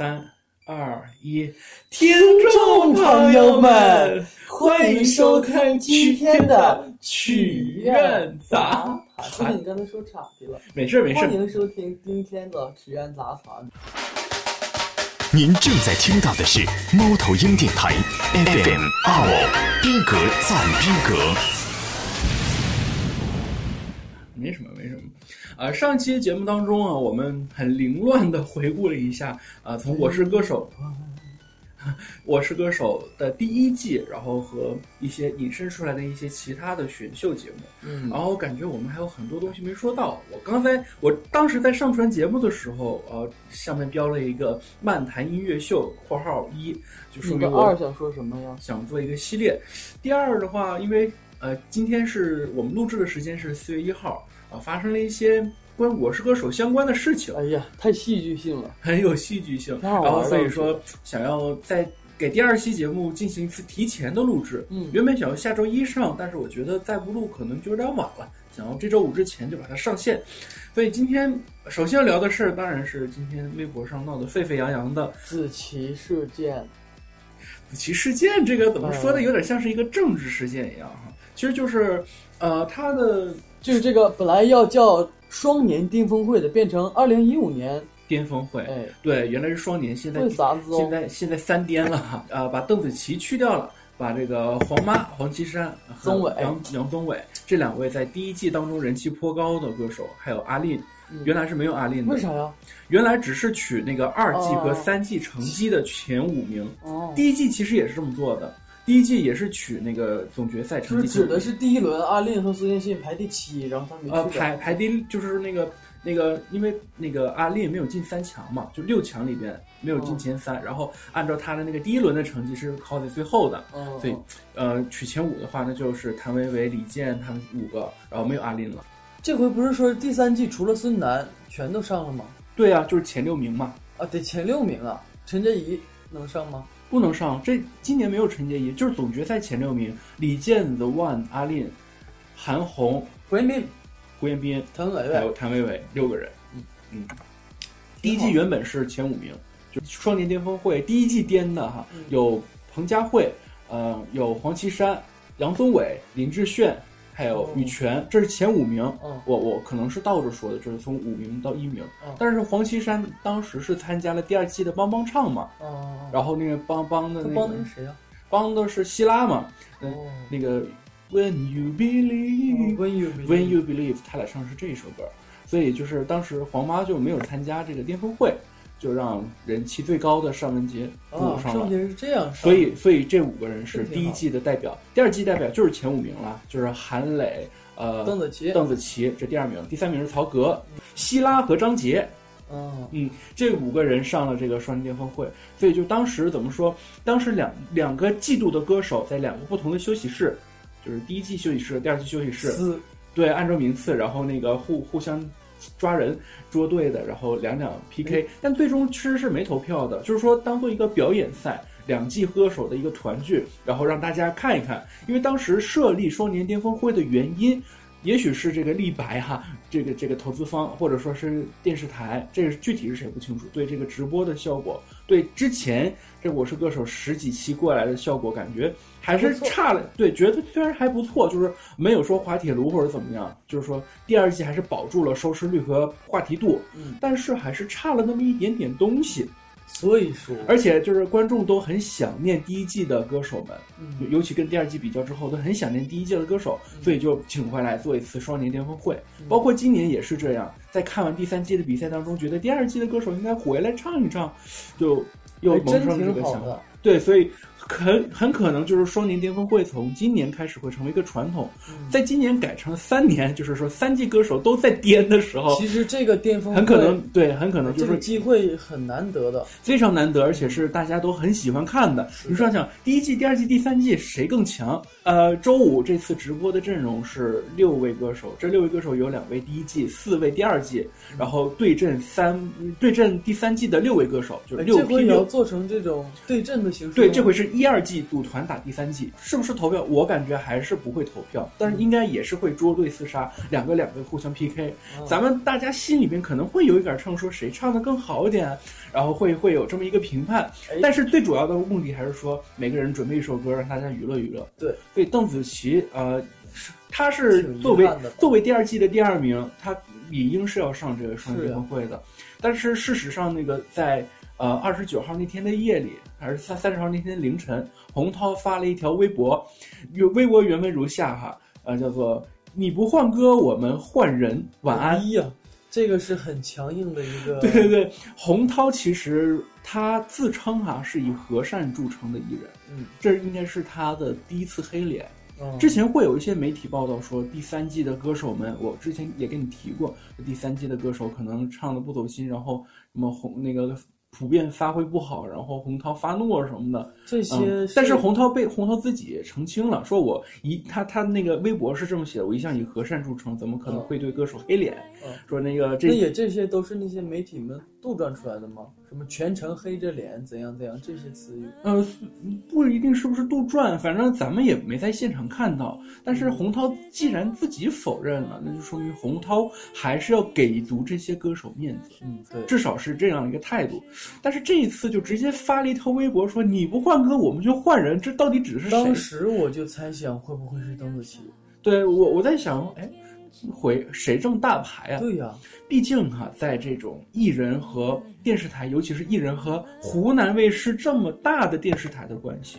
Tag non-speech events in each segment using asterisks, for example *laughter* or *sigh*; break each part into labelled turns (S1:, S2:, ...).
S1: 三二一，听众朋友们，欢迎收看今天的曲苑杂
S2: 说
S1: 谈。
S2: 你刚才说岔题了。
S1: 没事没事，
S2: 欢迎收听今天的曲苑杂谈。
S3: 您正在听到的是猫头鹰电台 FM 二五逼格赞逼格。
S1: 没什么没什么。啊，上期节目当中啊，我们很凌乱的回顾了一下啊，从《我是歌手》*laughs* 我是歌手的第一季，然后和一些引申出来的一些其他的选秀节目，
S2: 嗯
S1: 然后感觉我们还有很多东西没说到。我刚才我当时在上传节目的时候，呃，下面标了一个漫谈音乐秀（括号一），就说明我
S2: 二想说什么呀？
S1: 想做一个系列。第二的话，因为呃，今天是我们录制的时间是四月一号啊、发生了一些关《我是歌手》相关的事情，
S2: 哎呀，太戏剧性了。
S1: 很有戏剧性。然后所以说想要在给第二期节目进行一次提前的录制。
S2: 嗯
S1: 原本想要下周一上，但是我觉得再不录可能就有点晚了，想要这周五之前就把它上线。所以今天首先要聊的事儿，当然是今天微博上闹得沸沸扬扬的
S2: 子琪事件，
S1: 子琪事件，这个怎么说呢？
S2: 嗯
S1: 有点像是一个政治事件一样哈。其实就是，呃，他的
S2: 就是这个本来要叫双年巅峰会的，变成二零一五年。
S1: 巅峰会，
S2: 哎，
S1: 对，原来是双年，现在现在现在三巅了。*laughs* 啊，呃，把邓紫棋去掉了。把这个黄妈黄绮珊、和杨杨宗纬这两位在第一季当中人气颇高的歌手，还有阿令，
S2: 嗯。
S1: 原来是没有阿令的，
S2: 为啥呀？
S1: 原来只是取那个二季和
S2: 哦。
S1: 三季成绩的前五名。
S2: 哦，
S1: 第一季其实也是这么做的，第一季也是取那个总决赛成
S2: 就是
S1: 绩。
S2: 指的是第一轮阿令和苏建信排第七，然后他没
S1: 呃，排排第就是那个那个，因为那个阿令没有进三强嘛，就六强里边没有进前三，然后按照他的那个第一轮的成绩是靠在最后的，
S2: 嗯，
S1: 所以呃取前五的话，那就是谭维维、李健他们五个，然后没有阿令了。
S2: 这回不是说第三季除了孙楠全都上了吗？
S1: 对啊，就是前六名嘛，
S2: 啊，得前六名啊。陈洁仪能上吗？
S1: 不能上。这今年没有陈洁仪，就是总决赛前六名，李健、The One、阿令、韩红、
S2: 胡彦斌、
S1: 胡彦斌
S2: 谭维维，
S1: 还有谭维维六个人。
S2: 嗯。
S1: 嗯，第一季原本是前五名，就双年巅峰会第一季颠的哈，
S2: 嗯。
S1: 有彭佳慧，呃，有黄绮珊、杨宗纬、林志炫，还有
S2: 哦
S1: 羽泉，这是前五名。
S2: 嗯
S1: 我我可能是倒着说的，就是从五名到一名。
S2: 嗯
S1: 但是黄绮珊当时是参加了第二季的帮帮唱嘛，
S2: 哦，
S1: 然后那个帮帮的那个
S2: 帮的是谁呀？
S1: 帮的是希拉嘛，嗯
S2: 哦
S1: 那个 When you believe。
S2: When you
S1: When You Believe，他俩唱的是这一首歌，所以就是当时黄妈就没有参加这个巅峰会，就让人气最高的尚雯婕补
S2: 啊，
S1: 上了。
S2: 尚雯婕是这样，
S1: 所以，所以这五个人是第一季的代表，第二季代表就是前五名了，就是韩磊、呃
S2: 邓紫棋，
S1: 邓紫棋这第二名，第三名是曹格、希拉和张杰，
S2: 嗯，
S1: 嗯，这五个人上了这个双人巅峰会，所以就当时怎么说？当时两两个季度的歌手在两个不同的休息室，就是第一季休息室、第二季休息室，对，按照名次，然后那个互互相抓人捉对的，然后两两 PK，、但最终其实是没投票的，就是说当做一个表演赛，两季歌手的一个团聚，然后让大家看一看，因为当时设立双年巅峰会的原因。也许是这个立白哈，这个这个投资方或者说是电视台，这个具体是谁不清楚。对这个直播的效果，对之前这《我是歌手》十几期过来的效果，感觉还是差了。对，觉得虽然还不错，就是没有说滑铁卢或者怎么样，就是说第二季还是保住了收视率和话题度，
S2: 嗯，
S1: 但是还是差了那么一点点东西。
S2: 所以说，
S1: 而且就是观众都很想念第一季的歌手们，
S2: 嗯
S1: 尤其跟第二季比较之后，都很想念第一季的歌手，所以就请回来做一次双年巅峰会。
S2: 嗯
S1: 包括今年也是这样，在看完第三季的比赛当中，觉得第二季的歌手应该回来唱一唱，就又萌生这个想法。对，所以很很可能就是双年巅峰会从今年开始会成为一个传统，
S2: 嗯
S1: 在今年改成三年，就是说三季歌手都在巅的时候，
S2: 其实这个巅峰
S1: 很可能对，很可能就是
S2: 机会很难得的，
S1: 非常难得，而且是大家都很喜欢看的。你说想，第一季、第二季、第三季谁更强？呃，周五这次直播的阵容是六位歌手，这六位歌手有两位第一季，四位第二季，然后对阵三对阵第三季的六位歌手，就是六
S2: 哎这回你要。做成这种对阵的的形式。
S1: 对，这回是一二季组团打第三季，是不是投票？我感觉还是不会投票，但是应该也是会捉对厮杀，两个两个互相 PK。
S2: 嗯
S1: 咱们大家心里面可能会有一杆秤，说谁唱的更好一点，然后会会有这么一个评判
S2: 哎。
S1: 但是最主要的目的还是说，每个人准备一首歌，让大家娱乐娱乐。
S2: 对，
S1: 所以邓紫棋呃，是她是作为作为第二季的第二名，她理应是要上这个双
S2: 是呀
S1: 音会的。但是事实上，那个在呃二十九号那天的夜里，还是三三十号那天凌晨，洪涛发了一条微博，原微博原文如下哈，呃，叫做“你不换歌，我们换人，晚安”。
S2: 哎呀，这个是很强硬的一个。*laughs*
S1: 对对对，洪涛其实他自称哈、是以和善著称的艺人，
S2: 嗯，
S1: 这应该是他的第一次黑脸。
S2: 嗯，
S1: 之前会有一些媒体报道说，第三季的歌手们，我之前也跟你提过，第三季的歌手可能唱的不走心，然后什么红那个普遍发挥不好，然后洪涛发怒什么的。
S2: 这些
S1: 嗯，但是洪涛被洪涛自己澄清了，说我一他他那个微博是这么写的，我一向以和善著称，怎么可能会对歌手黑脸？
S2: 嗯
S1: 说那个这
S2: 那也这些都是那些媒体们杜撰出来的吗？什么全程黑着脸，怎样怎样这些词语？
S1: 呃，不一定是不是杜撰，反正咱们也没在现场看到。但是洪涛既然自己否认了，那就说明洪涛还是要给足这些歌手面子，
S2: 嗯，对，
S1: 至少是这样一个态度。但是这一次就直接发了一条微博说：“你不换歌，我们就换人。”这到底指的是谁
S2: 当？时我就猜想会不会是邓紫棋？
S1: 对我我在想，哎，回谁这么大牌啊？
S2: 对呀、
S1: 毕竟哈、在这种艺人和电视台，尤其是艺人和湖南卫视这么大的电视台的关系，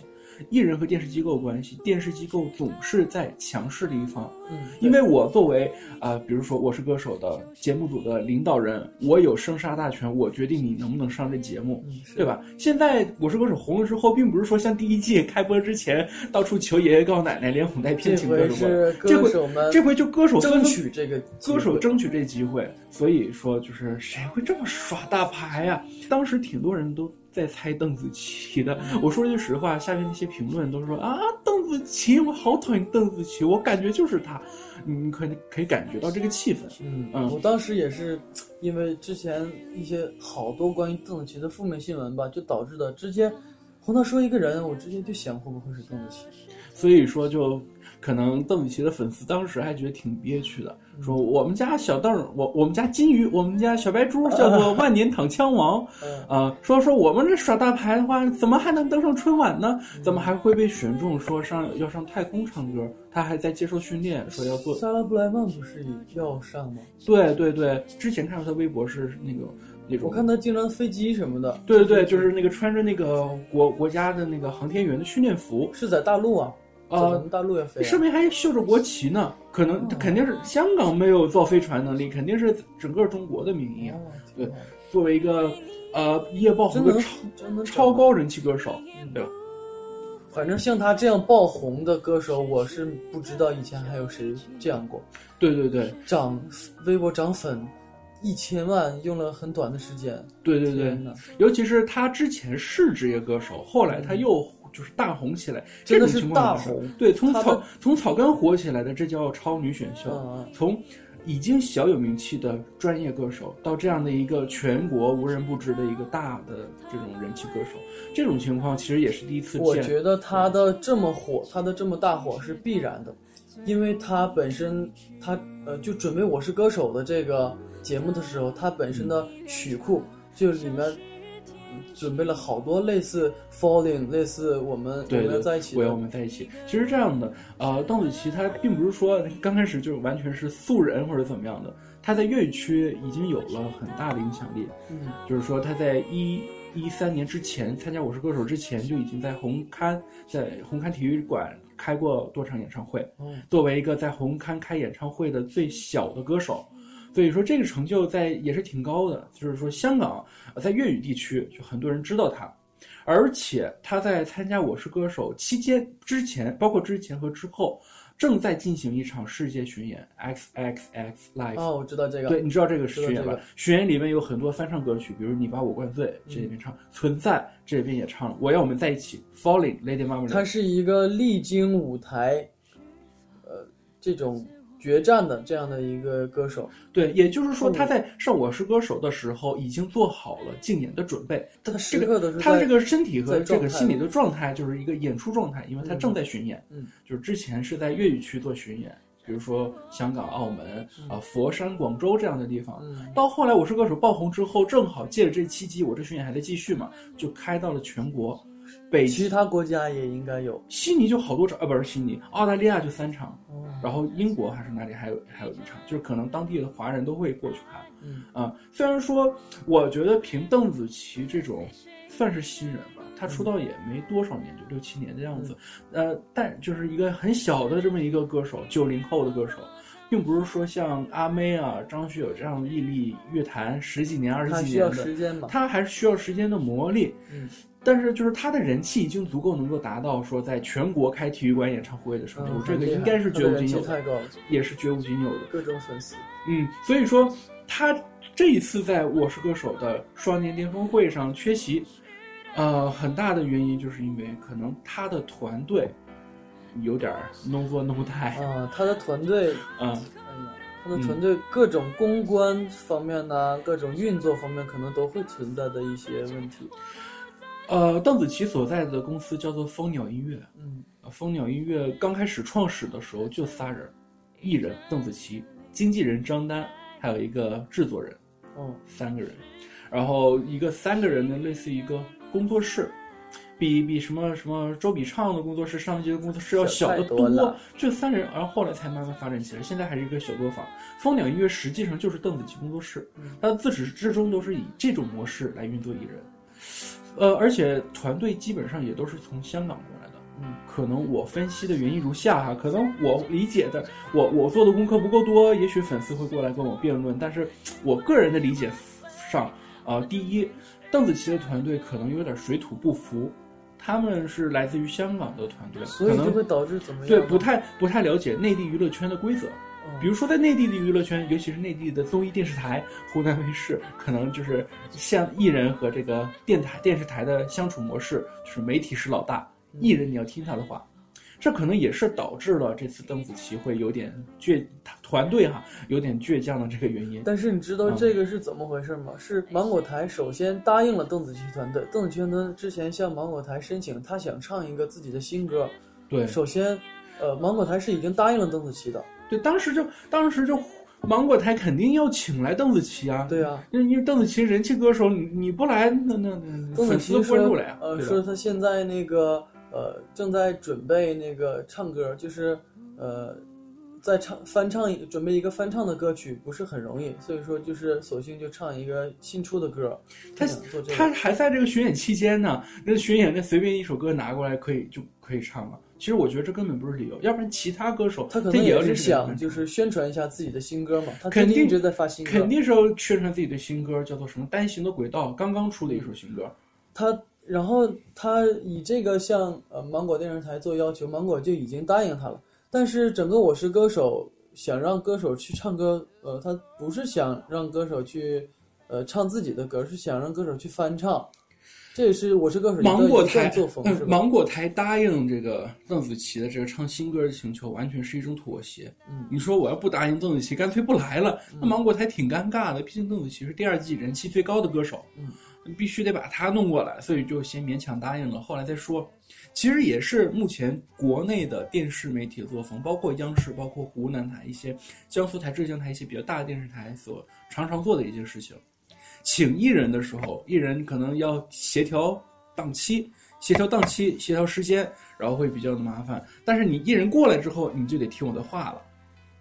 S1: 艺人和电视机构关系，电视机构总是在强势的一方。
S2: 嗯，
S1: 因为我作为啊、比如说我是歌手的节目组的领导人，我有生杀大权，我决定你能不能上这节目。
S2: 嗯
S1: 对吧？现在《我是歌手》红了之后，并不是说像第一季开播之前到处求爷爷告奶奶，连哄带骗请歌手这回这回就歌手
S2: 争取这个
S1: 歌手争取这机会，所以说就是谁会这么耍大牌呀、当时挺多人都在猜邓紫棋的。
S2: 嗯
S1: 我说句实话，下面那些评论都说啊，邓紫棋，我好讨厌邓紫棋，我感觉就是她。你可可以感觉到这个气氛。
S2: 嗯
S1: 嗯
S2: 我当时也是因为之前一些好多关于邓紫棋的负面新闻吧，就导致的直接洪涛说一个人，我直接就想会不会是邓紫棋？
S1: 所以说，就可能邓紫棋的粉丝当时还觉得挺憋屈的，
S2: 嗯
S1: 说我们家小邓儿，我我们家金鱼，我们家小白猪叫做万年躺枪王，
S2: 嗯
S1: 啊、说说我们这耍大牌的话，怎么还能登上春晚呢？
S2: 嗯
S1: 怎么还会被选中说上要上太空唱歌？他还在接受训练，说要做。
S2: 莎拉布莱曼不是要上吗？
S1: 对对对，之前看到他微博是那个那种，
S2: 我看他经常飞机什么的。
S1: 对对对，就是那个穿着那个国国家的那个航天员的训练服，
S2: 是在大陆啊，
S1: 呃
S2: 们，大陆也飞、啊。
S1: 上面还绣着国旗呢。可能
S2: 哦
S1: 肯定是香港没有造飞船能力，肯定是整个中国的名义啊。
S2: 哦
S1: 对作为一个呃一夜爆红的超超高人气歌手，对吧？
S2: 反正像他这样爆红的歌手，我是不知道以前还有谁这样过。
S1: 对对对
S2: 涨微博涨粉一千万，用了很短的时间。
S1: 对对对尤其是他之前是职业歌手，后来他又就是大红起来，
S2: 真的
S1: 这种情
S2: 是大
S1: 况也是
S2: 红
S1: 对，从草从草根火起来的，这叫超女选秀。从已经小有名气的专业歌手，到这样的一个全国无人不知的一个大的这种人气歌手，这种情况其实也是第一次见。
S2: 我觉得他的这么火，他的这么大火是必然的，因为他本身他呃就准备《我是歌手》的这个节目的时候，他本身的曲库就里面嗯准备了好多类似 Falling，类似我们我们
S1: 对对，
S2: 要在一起的
S1: 我要我们在一起。其实这样的，呃，邓紫棋她并不是说刚开始就完全是素人或者怎么样的，她在粤语区已经有了很大的影响力。
S2: 嗯
S1: 就是说她在一一三年之前参加《我是歌手》之前，就已经在红磡在红磡体育馆开过多场演唱会。
S2: 嗯
S1: 作为一个在红磡开演唱会的最小的歌手，所以说这个成就在也是挺高的。就是说香港呃在粤语地区就很多人知道他，而且他在参加《我是歌手》期间之前，包括之前和之后，正在进行一场世界巡演 X X X Live。
S2: 哦，我知道这个，
S1: 对，你知道这个巡演吧
S2: 这个？
S1: 巡演里面有很多翻唱歌曲，比如《你把我灌醉》这里面唱，存在》这边也唱了，《我要我们在一起》，Falling Lady Marmalade。
S2: 它是一个历经舞台，呃，这种决战的这样的一个歌手。
S1: 对，也就是说
S2: 嗯
S1: 他在上《我是歌手》的时候已经做好了竞演的准备，
S2: 他
S1: 这
S2: 时刻都是在
S1: 他的这个身体和这个心理的状态就是一个演出状态，因为他
S2: 嗯
S1: 正在巡演，
S2: 嗯，
S1: 就是之前是在粤语区做巡演，比如说香港、澳门
S2: 嗯
S1: 啊、佛山、广州这样的地方。
S2: 嗯
S1: 到后来《我是歌手》爆红之后，正好借着这契机，我这巡演还在继续嘛，就开到了全国，北
S2: 其他国家也应该有。
S1: 悉尼就好多场，啊，不是悉尼，澳大利亚就三场，
S2: 哦
S1: 然后英国还是哪里还有还有一场，就是可能当地的华人都会过去看。
S2: 嗯
S1: 啊，虽然说我觉得凭邓紫棋这种算是新人吧，她出道也没多少年，就六七年的样子，呃，但就是一个很小的这么一个歌手，九零后的歌手。并不是说像阿妹啊、张学友这样屹立乐坛十几年、二十几年的，
S2: 时间嘛。
S1: 他还是需要时间的磨砺。
S2: 嗯，
S1: 但是就是他的人气已经足够能够达到说在全国开体育馆演唱会的程度，
S2: 嗯
S1: 这个应该是绝无仅有也是绝无仅有的。
S2: 各种粉丝。
S1: 嗯，所以说他这一次在《我是歌手》的双年巅峰会上缺席，呃，很大的原因就是因为可能他的团队有点儿 no 做 no die，
S2: 啊，他的团队，
S1: 嗯，
S2: 他的团队各种公关方面呐、各种运作方面，可能都会存在的一些问题。
S1: 呃，邓紫棋所在的公司叫做蜂鸟音乐，
S2: 嗯。
S1: 呃蜂鸟音乐刚开始创始的时候就仨人，艺人邓紫棋，经纪人张丹，还有一个制作人，
S2: 哦，
S1: 三个人，然后一个三个人的，类似一个工作室，比比什么什么周笔畅的工作室、上一届的工作室要小得
S2: 多了
S1: 就三人，然后后来才慢慢发展起来，现在还是一个小作坊。蜂鸟音乐实际上就是邓紫棋工作室，
S2: 嗯。
S1: 它自始至终都是以这种模式来运作艺人，呃，而且团队基本上也都是从香港过来的。
S2: 嗯，
S1: 可能我分析的原因如下哈，可能我理解的，我我做的功课不够多，也许粉丝会过来跟我辩论，但是我个人的理解上，啊、第一，邓紫棋的团队可能有点水土不服，他们是来自于香港的团队，
S2: 所以
S1: 可能
S2: 就会导致怎么样？
S1: 对不太不太了解内地娱乐圈的规则。
S2: 嗯
S1: 比如说，在内地的娱乐圈，尤其是内地的综艺电视台、湖南卫视，可能就是像艺人和这个电台、电视台的相处模式，就是媒体是老大，艺人你要听他的话。这可能也是导致了这次邓紫棋会有点倔，团队哈有点倔强的这个原因。
S2: 但是你知道
S1: 嗯
S2: 这个是怎么回事吗？是芒果台首先答应了邓紫棋团队，邓紫棋团队之前向芒果台申请，她想唱一个自己的新歌。
S1: 对
S2: 首先，呃，芒果台是已经答应了邓紫棋的。
S1: 对，当时就当时就芒果台肯定要请来邓紫棋啊。
S2: 对啊，
S1: 因为因为邓紫棋人气歌手，你你不来，那那那
S2: 邓紫
S1: 粉丝
S2: 棋说
S1: 关注了呀。，
S2: 呃，说他现在那个呃正在准备那个唱歌，就是呃在唱翻唱准备一个翻唱的歌曲不是很容易，所以说就是索性就唱一个新出的歌。
S1: 他他，还在这个巡演期间呢，那巡演那随便一首歌拿过来可以就可以唱了。其实我觉得这根本不是理由，要不然其他歌手
S2: 他可能
S1: 也
S2: 是想就是宣传一下自己的新歌嘛，他
S1: 肯定
S2: 近一直在发新歌，
S1: 肯定是要宣传自己的新歌，叫做什么《单行的轨道》，刚刚出的一首新歌。
S2: 他然后他以这个向呃芒果电视台做要求，芒果就已经答应他了。但是整个《我是歌手》想让歌手去唱歌，呃，他不是想让歌手去呃唱自己的歌，是想让歌手去翻唱。这也是《我是歌手》
S1: 芒果台？芒果台答应这个邓紫棋的这个唱新歌的请求，完全是一种妥协。
S2: 嗯
S1: 你说我要不答应邓紫棋，干脆不来了，那芒果台挺尴尬的。毕竟邓紫棋是第二季人气最高的歌手，
S2: 嗯，
S1: 必须得把她弄过来，所以就先勉强答应了，后来再说。其实也是目前国内的电视媒体的作风，包括央视、包括湖南台一些、江苏台、浙江台一些比较大的电视台所常常做的一件事情。请艺人的时候，艺人可能要协调档期、协调档期、协调时间，然后会比较的麻烦。但是你艺人过来之后，你就得听我的话了。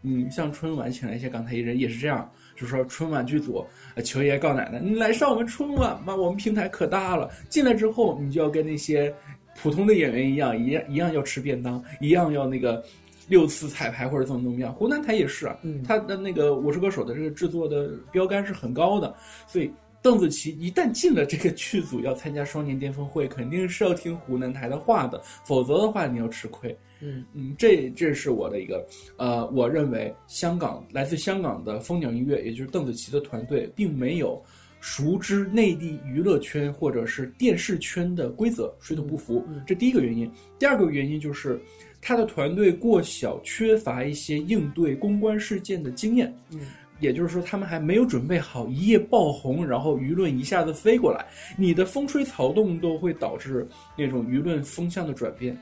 S1: 嗯，像春晚请来一些港台艺人也是这样，就说春晚剧组，呃求爷告奶奶，你来上我们春晚吧，我们平台可大了。进来之后，你就要跟那些普通的演员一样，一样一样要吃便当，一样要那个六次彩排或者怎么怎么样。湖南台也是啊，
S2: 嗯
S1: 他的那个《我是歌手》的这个制作的标杆是很高的，所以邓紫棋一旦进了这个剧组，要参加双年巅峰会，肯定是要听湖南台的话的，否则的话你要吃亏。
S2: 嗯
S1: 嗯，这这是我的一个呃，我认为香港来自香港的蜂鸟音乐，也就是邓紫棋的团队，并没有熟知内地娱乐圈或者是电视圈的规则，水土不服，这第一个原因。第二个原因就是他的团队过小，缺乏一些应对公关事件的经验。
S2: 嗯，
S1: 也就是说，他们还没有准备好一夜爆红，然后舆论一下子飞过来，你的风吹草动都会导致那种舆论风向的转变。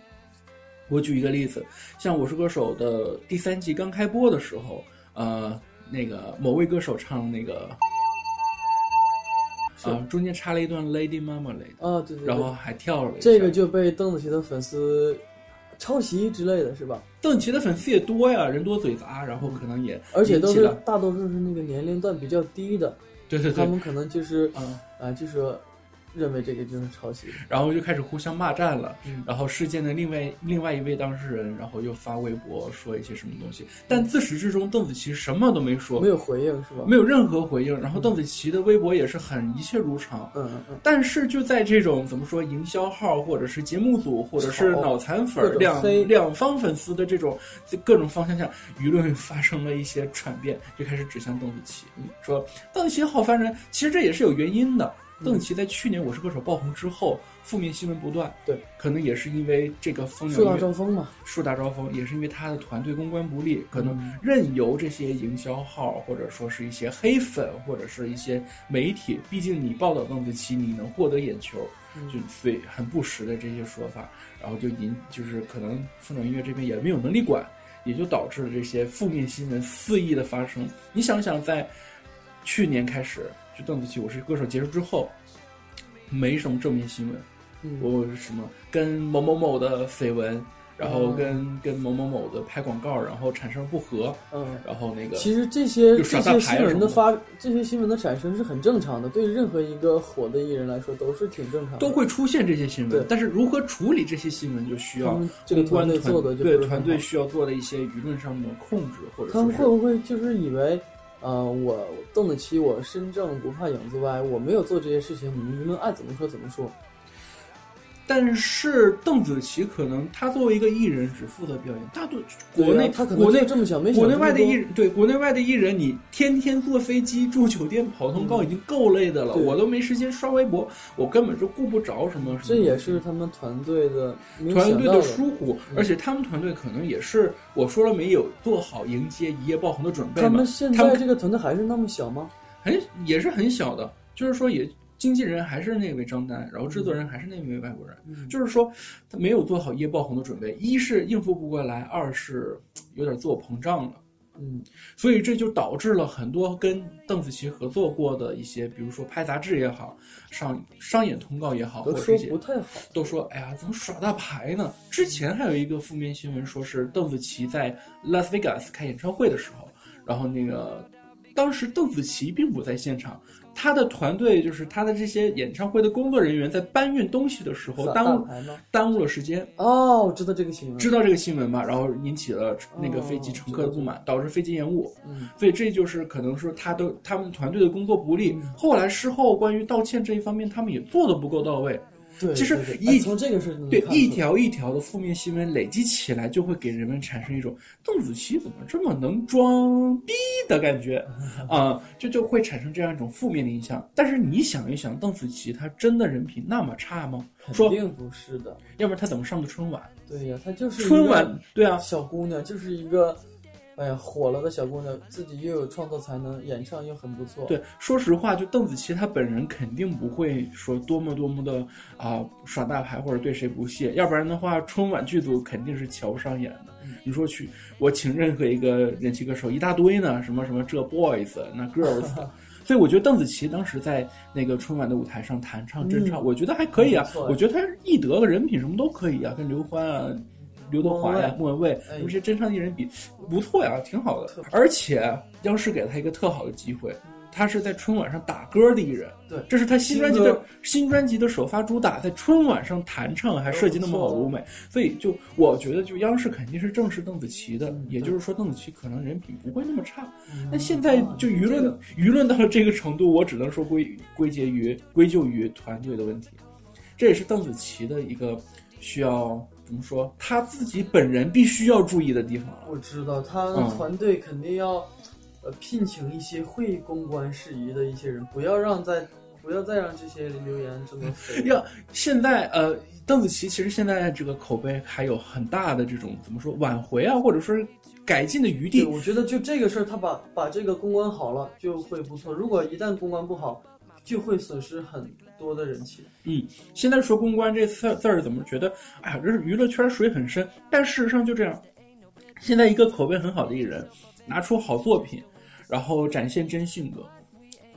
S1: 我举一个例子，像《我是歌手》的第三季刚开播的时候，呃，那个某位歌手唱那个。啊，中间插了一段 Lady Marmalade
S2: 啊，对对，
S1: 然后还跳了
S2: 这个就被邓紫棋的粉丝抄袭之类的是吧？
S1: 邓紫棋的粉丝也多呀，人多嘴杂，然后可能也
S2: 而且都是大多数是那个年龄段比较低的，
S1: 对对对，
S2: 他们可能就是
S1: 啊
S2: 啊，就说。认为这个就是抄袭，
S1: 然后就开始互相骂战了。
S2: 嗯，
S1: 然后事件的另外另外一位当事人，然后又发微博说一些什么东西，但自始至终邓紫棋什么都没说，
S2: 没有回应是吧？
S1: 没有任何回应。然后邓紫棋的微博也是很一切如常。
S2: 嗯嗯嗯。
S1: 但是就在这种怎么说营销号或者是节目组或者是脑残粉两两方粉丝的这种各种方向下，舆论发生了一些转变，就开始指向邓紫棋，说邓紫棋好烦人。其实这也是有原因的。邓紫棋在去年《我是歌手》爆红之后，负面新闻不断。
S2: 对，
S1: 可能也是因为这个风
S2: 树大招风嘛，
S1: 树大招风，也是因为他的团队公关不力，可能任由这些营销号或者说是一些黑粉或者是一些媒体，毕竟你报道邓紫棋，你能获得眼球，就所以很不实的这些说法，然后就引就是可能风鸟音乐这边也没有能力管，也就导致了这些负面新闻肆意的发生。你想想，在去年开始。就邓紫棋《我是歌手》结束之后，没什么正面新闻，我什么跟某某某的绯闻，然后跟跟某某某的拍广告，然后产生不和，
S2: 嗯，
S1: 然后那个
S2: 其实这些这些新闻的发，这些新闻的产生是很正常的，对任何一个火的艺人来说都是挺正常的，
S1: 都会出现这些新闻。但是如何处理这些新闻，就需要
S2: 这个团队做的
S1: 对团队需要做的一些舆论上的控制，或者
S2: 他们会不会就是以为？呃，我邓紫棋，我身正不怕影子歪，我没有做这些事情，你们爱怎么说怎么说。
S1: 但是邓紫棋可能她作为一个艺人只负责表演，大多国内
S2: 他可
S1: 能国内
S2: 这么想，没
S1: 国内外的艺人对国内外的艺人，你天天坐飞机住酒店跑通告已经够累的了，我都没时间刷微博，我根本就顾不着什么。
S2: 这也是他们团队的
S1: 团队的疏忽，而且他们团队可能也是我说了没有做好迎接一夜爆红的准备。
S2: 他们现在这个团队还是那么小吗？
S1: 很也是很小的，就是说也。经纪人还是那位张丹，然后制作人还是那位外国人，就是说他没有做好一夜爆红的准备，一是应付不过来，二是 *tsk* 有点自我膨胀了，
S2: 嗯，
S1: 所以这就导致了很多跟邓紫棋合作过的一些，比如说拍杂志也好，上商演通告也好，或者一些
S2: 不太好，
S1: 都说哎呀，怎么耍大牌呢？之前还有一个负面新闻，说是邓紫棋在拉斯维加斯开演唱会的时候，然后那个当时邓紫棋并不在现场。他的团队就是他的这些演唱会的工作人员，在搬运东西的时候耽误耽误了时间。
S2: 哦，我知道这个新闻，
S1: 知道这个新闻吧？然后引起了那个飞机乘客的不满，导致飞机延误。
S2: 嗯，
S1: 所以这就是可能说他都他们团队的工作不力。后来事后关于道歉这一方面，他们也做的不够到位。
S2: 对，
S1: 其实一
S2: 从这个是
S1: 对一条一条的负面新闻累积起来，就会给人们产生一种邓紫棋怎么这么能装逼的感觉 *laughs* 啊，就就会产生这样一种负面的印象。但是你想一想，邓紫棋她真的人品那么差吗？
S2: 肯定不是的，
S1: 要不然她怎么上的春晚？
S2: 对呀，她就是
S1: 春晚，对啊，
S2: 小姑娘就是一个。哎呀，火了的小姑娘，自己又有创作才能，演唱又很不错。
S1: 对，说实话，就邓紫棋她本人肯定不会说多么多么的啊耍大牌或者对谁不屑，要不然的话，春晚剧组肯定是瞧不上眼的。你说去，我请任何一个人气歌手一大堆呢，什么什么这 boys 那 girls，*laughs* 所以我觉得邓紫棋当时在那个春晚的舞台上弹唱真唱，我觉得还可以啊。我觉得她艺德、人品什么都可以啊，跟刘欢啊。刘德华呀，莫文蔚，这些真唱艺人比不错呀，挺好的。而且央视给了他一个特好的机会，他是在春晚上打歌的艺人。
S2: 对，
S1: 这是他新专辑的新专辑的首发主打，在春晚上弹唱还设计那么好的舞美，所以就我觉得，就央视肯定是正视邓紫棋的。也就是说，邓紫棋可能人品不会那么差。那现在就舆论舆论到了这个程度，我只能说归 *laughs* 归结于归咎于团队的问题。这也是邓紫棋的一个需要。怎么说？他自己本人必须要注意的地方。
S2: 我知道，他团队肯定要，呃聘请一些会公关事宜的一些人，不要让在不要再让这些留言这么 *laughs* 飞。
S1: 要现在呃，邓紫棋其实现在这个口碑还有很大的这种怎么说挽回啊，或者说是改进的余，地。
S2: 我觉得就这个事儿，他把把这个公关好了就会不错。如果一旦公关不好，就会损失很多的人气。
S1: 嗯现在说公关这字字儿怎么觉得，哎呀，这是娱乐圈水很深。但事实上就这样，现在一个口碑很好的艺人，拿出好作品，然后展现真性格，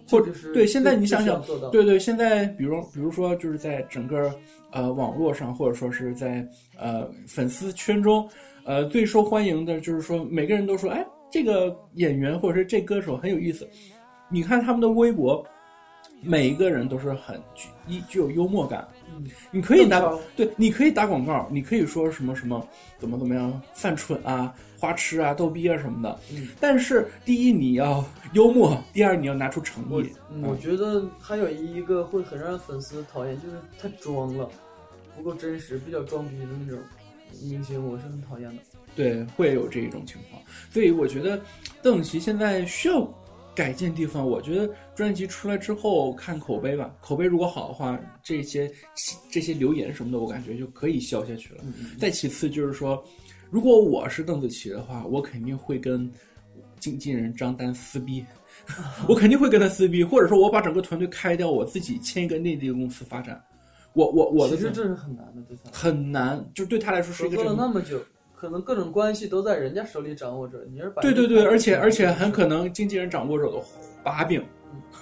S1: 或者
S2: 是
S1: 对现在你想想对对，现在比如比如说就是在整个呃网络上，或者说是在呃粉丝圈中，呃最受欢迎的就是说每个人都说，哎，这个演员或者是这歌手很有意思。你看他们的微博，每一个人都是很具一具有幽默感。
S2: 嗯，
S1: 你可以打对，你可以打广告，你可以说什么什么怎么怎么样，犯蠢啊、花痴啊、逗逼啊什么的。
S2: 嗯
S1: 但是第一你要幽默，第二你要拿出诚
S2: 我
S1: 意。
S2: 嗯我觉得还有一个会很让粉丝讨厌，就是太装了，不够真实，比较装逼的那种明星，我是很讨厌的。
S1: 对，会有这一种情况。所以我觉得邓紫棋现在需要改进的地方，我觉得专辑出来之后看口碑吧，口碑如果好的话，这些这些留言什么的，我感觉就可以消下去了。
S2: 嗯嗯
S1: 再其次就是说，如果我是邓紫棋的话，我肯定会跟经纪人张丹撕逼，*laughs* 我肯定会跟他撕逼，或者说我把整个团队开掉，我自己签一个内地的公司发展。我我我的
S2: 其实这是很难的，对他
S1: 很难，就对他来说是一个真的
S2: 了那么久，可能各种关系都在人家手里掌握着，你是把
S1: 对对对，而且而且很可
S2: 能
S1: 能经纪人掌握着我的把柄，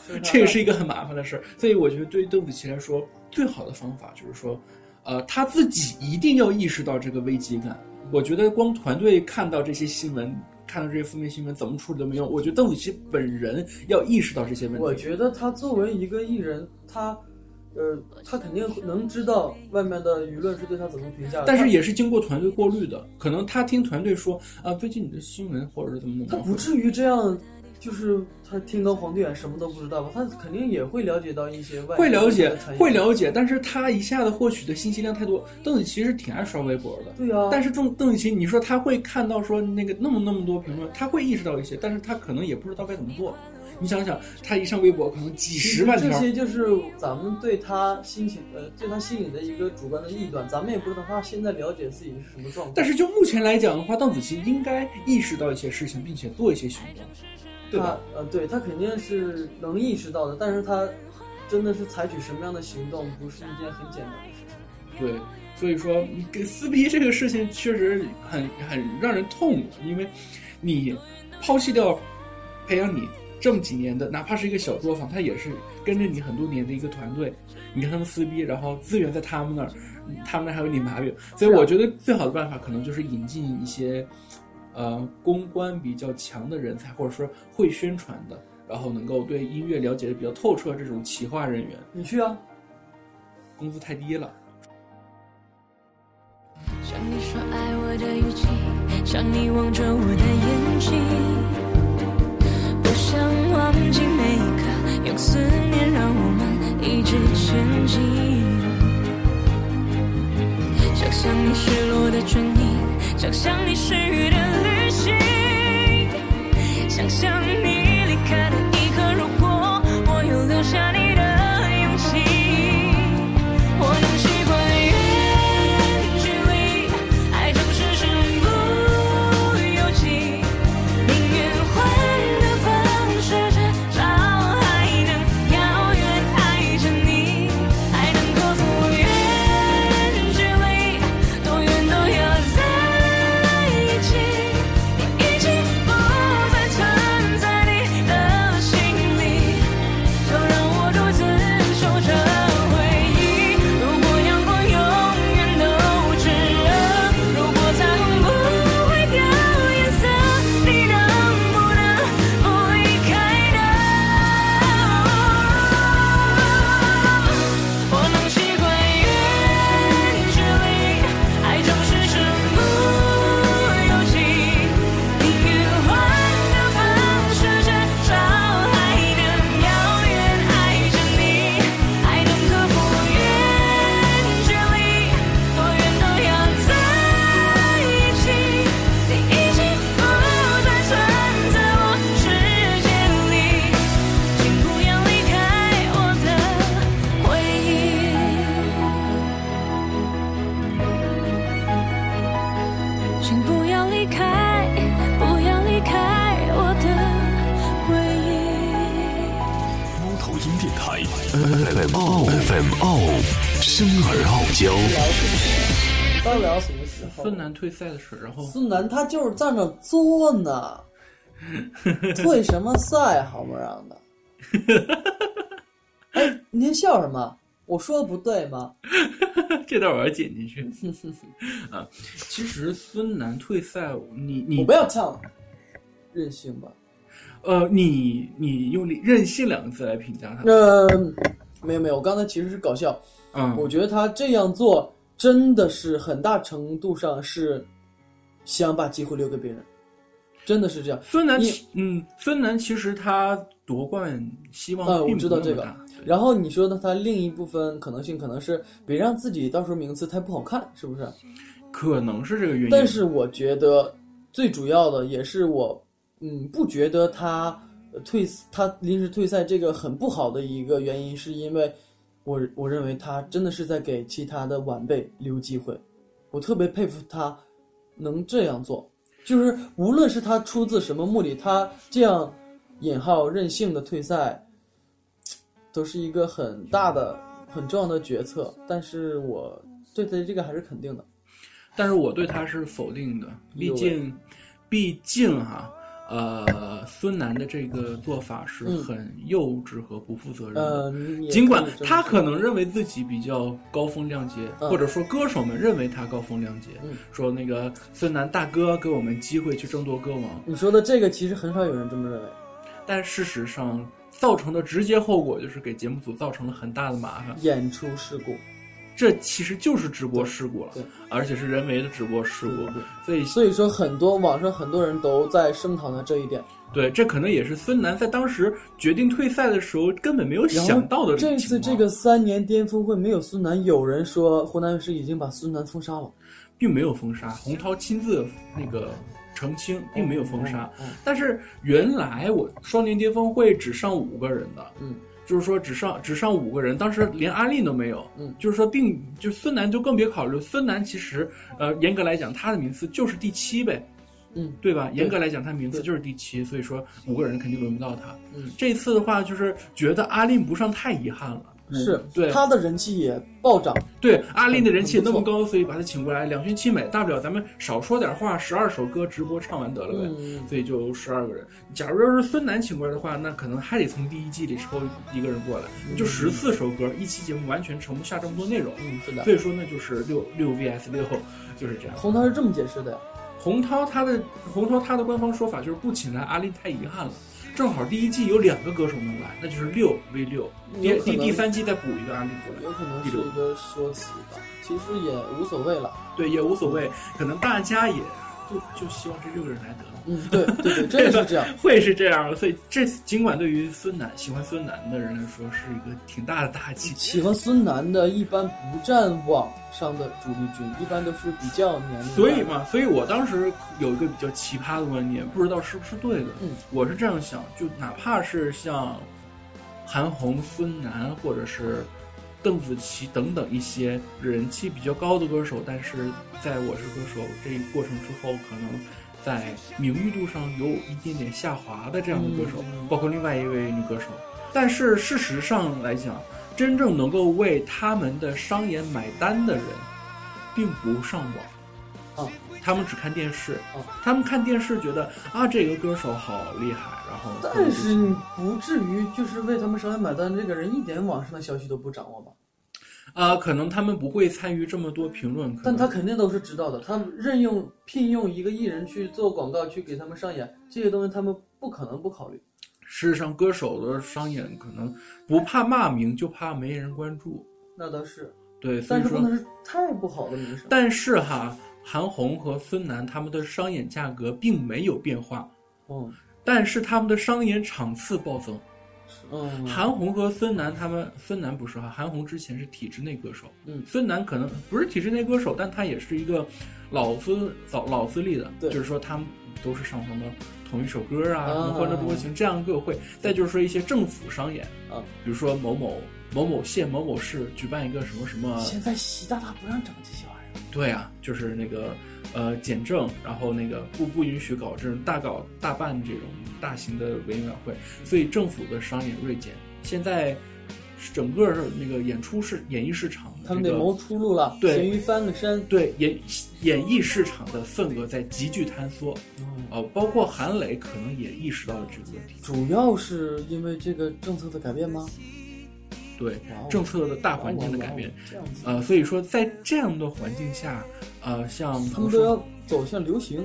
S2: 嗯
S1: 这也是一个很麻烦的事儿。所以我觉得对于邓紫棋来说，最好的方法就是说，呃，她自己一定要意识到这个危机感。我觉得光团队看到这些新闻，看到这些负面新闻怎么处理都没用。我觉得邓紫棋本人要意识到这些问题。
S2: 我觉得她作为一个艺人，他，呃，他肯定能知道外面的舆论是对他怎么评价的。
S1: 但是也是经过团队过滤的，可能他听团队说啊，最近你的新闻或者是怎么怎么，
S2: 他不至于这样，就是他天高皇帝远，什么都不知道吧？他肯定也会了解到一些外
S1: 会了解会了解，但是他一下子获取的信息量太多。邓紫棋是挺爱刷微博的，
S2: 对啊，
S1: 但是邓邓紫棋，你说他会看到说那个那么那么多评论，他会意识到一些，但是他可能也不知道该怎么做。你想想，他一上微博可能几十万条，
S2: 些就是咱们对他心情呃对他心里的一个主观的臆断，咱们也不知道他现在了解自己是什么状态。
S1: 但是就目前来讲的话，邓紫棋应该意识到一些事情，并且做一些行动，对吧？
S2: 呃，对他肯定是能意识到的，但是他真的是采取什么样的行动，不是一件很简单的事情。
S1: 对，所以说你给撕逼这个事情确实很很让人痛苦，因为你抛弃掉培养你这么几年的，哪怕是一个小作坊，他也是跟着你很多年的一个团队，你跟他们撕逼，然后资源在他们那儿，他们那儿还有你把柄，所以我觉得最好的办法可能就是引进一些呃公关比较强的人才，或者说会宣传的。然后能够对音乐了解的比较透彻，这种企划人员
S2: 你去啊，
S1: 工资太低了。
S4: 像你说爱我的语气，像你望着我的眼睛，不想忘记每一刻，用思念让我们一直前进。想象你失落的唇印，想象你失语的旅行，想象你离开的
S1: 退赛的事，然后
S2: 孙楠他就是在那作呢，*laughs* 退什么赛好不让的？*laughs* 哎，您笑什么？我说的不对吗？*laughs*
S1: 这段我要剪进去啊。其实孙楠退赛，你你
S2: 我不要唱任性吧？
S1: 呃，你你用“任性”两个字来评价他，
S2: 呃，没有没有，我刚才其实是搞笑。
S1: 嗯，
S2: 我觉得他这样做真的是很大程度上是想把机会留给别人，真的是这样。
S1: 孙楠
S2: 你
S1: 嗯，孙楠其实他夺冠希望并不
S2: 知道这个
S1: 那么大。
S2: 然后你说的他另一部分可能性可能是别让自己到时候名次太不好看，是不是？
S1: 可能是这个原因，
S2: 但是我觉得最主要的也是我，嗯，不觉得他呃退他临时退赛这个很不好的一个原因，是因为我我认为他真的是在给其他的晚辈留机会，我特别佩服他能这样做，就是无论是他出自什么目的，他这样引号任性的退赛，都是一个很大的很重要的决策，但是我对他这个还是肯定的。
S1: 但是我对他是否定的，毕竟，毕竟哈，呃，孙楠的这个做法是
S2: 嗯
S1: 很幼稚和不负责任的。
S2: 呃，
S1: 尽管他可能认为自己比较高风亮节，
S2: 嗯
S1: 或者说歌手们认为他高风亮节，
S2: 嗯
S1: 说那个孙楠大哥给我们机会去争夺歌王，
S2: 你说的这个，其实很少有人这么认为。
S1: 但事实上造成的直接后果就是给节目组造成了很大的麻烦。
S2: 演出事故，
S1: 这其实就是直播事故了
S2: 对，
S1: 而且是人为的直播事故。所以
S2: 所以说很多网上很多人都在声讨的这一点。
S1: 对，这可能也是孙楠在当时决定退赛的时候根本没有想到的
S2: 这次这个三年巅峰会没有孙楠，有人说湖南卫视已经把孙楠封杀了，
S1: 并没有封杀，洪涛亲自那个澄清，并没有封杀。
S2: 嗯
S1: 但是原来我双年巅峰会只上五个人的，
S2: 嗯，
S1: 就是说只上只上五个人，当时连阿令都没有，
S2: 嗯
S1: 就是说并就孙楠就更别考虑，孙楠其实呃严格来讲他的名次就是第七呗，
S2: 嗯
S1: 对吧？严格来讲他名次就是第七，所以说五个人肯定轮不到他。
S2: 嗯，
S1: 这次的话就是觉得阿令不上太遗憾了。
S2: 是
S1: 对
S2: 他的人气也暴涨。
S1: 对，阿令的人气那么高，所以把他请过来，两全其美。大不了咱们少说点话，十二首歌直播唱完得了呗。
S2: 嗯，
S1: 所以就十二个人。假如要是孙楠请过来的话，那可能还得从第一季里抽一个人过来，就十四首歌，一期节目完全盛不下这么多内容。
S2: 嗯，是的
S1: 所。以说，那就是六六 VS 六，就是这样。
S2: 洪涛是这么解释的呀，
S1: 洪涛他的洪涛他的官方说法就是不请来阿令太遗憾了。正好第一季有两个歌手能来，那就是六 v 六，第第第三季再补一个阿令过来。
S2: 有可能是一个说辞吧，其实也无所谓了。
S1: 对，也无所谓，可能大家也就就希望这六个人来得了。
S2: 嗯，对对对，真的是这样。*laughs*
S1: 会是这样的，所以这尽管对于孙楠喜欢孙楠的人来说是一个挺大的打击。
S2: 喜欢孙楠的，一般不占网上的主力军，一般都是比较年龄。
S1: 所以嘛，所以我当时有一个比较奇葩的观念，不知道是不是对的。
S2: 嗯，
S1: 我是这样想，就哪怕是像韩红、孙楠，或者是邓紫棋等等一些人气比较高的歌手，但是在《我是歌手》这一过程之后，可能在名誉度上有一点点下滑的这样的歌手，
S2: 嗯
S1: 包括另外一位女歌手。但是事实上来讲，真正能够为他们的商演买单的人，并不上网。
S2: 啊，
S1: 他们只看电视，
S2: 啊
S1: 他们看电视觉得啊这个歌手好厉害，然后
S2: 但是你不至于就是为他们商演买单，这个人一点网上的消息都不掌握吧？
S1: 啊、可能他们不会参与这么多评论，
S2: 但他肯定都是知道的。他们任用聘用一个艺人去做广告，去给他们上演这些东西，他们不可能不考虑。
S1: 事实上歌手的商演可能不怕骂名，就怕没人关注。
S2: 那倒是，
S1: 对，
S2: 但是不能是太不好的名声。
S1: 但是哈，韩红和孙楠他们的商演价格并没有变化，
S2: 嗯
S1: 但是他们的商演场次暴增。
S2: 嗯，
S1: 韩红和孙楠他们，孙楠不是哈，韩红之前是体制内歌手，
S2: 嗯。
S1: 孙楠可能不是体制内歌手，但他也是一个老资老老资历的，
S2: 对。
S1: 就是说他们都是上什么同一首歌啊，
S2: 啊
S1: 什么欢乐多情这样歌会，再就是说一些政府商演
S2: 啊，
S1: 比如说某某某某县某某市举办一个什么什么，
S2: 现在习大大不让整这些。
S1: 对啊，就是那个呃简政，然后那个不不允许搞这种大搞大办这种大型的文艺晚会，所以政府的商演锐减。现在整个那个演出市演艺市场的这个
S2: 他们得谋出路了，
S1: 对
S2: 咸鱼翻个身。
S1: 对演演艺市场的份额在急剧坍缩，
S2: 嗯
S1: 呃，包括韩磊可能也意识到了这个问题。
S2: 主要是因为这个政策的改变吗？
S1: 对政策的大环境的改变，呃，所以说在这样的环境下，呃，像
S2: 他们都要走向流行。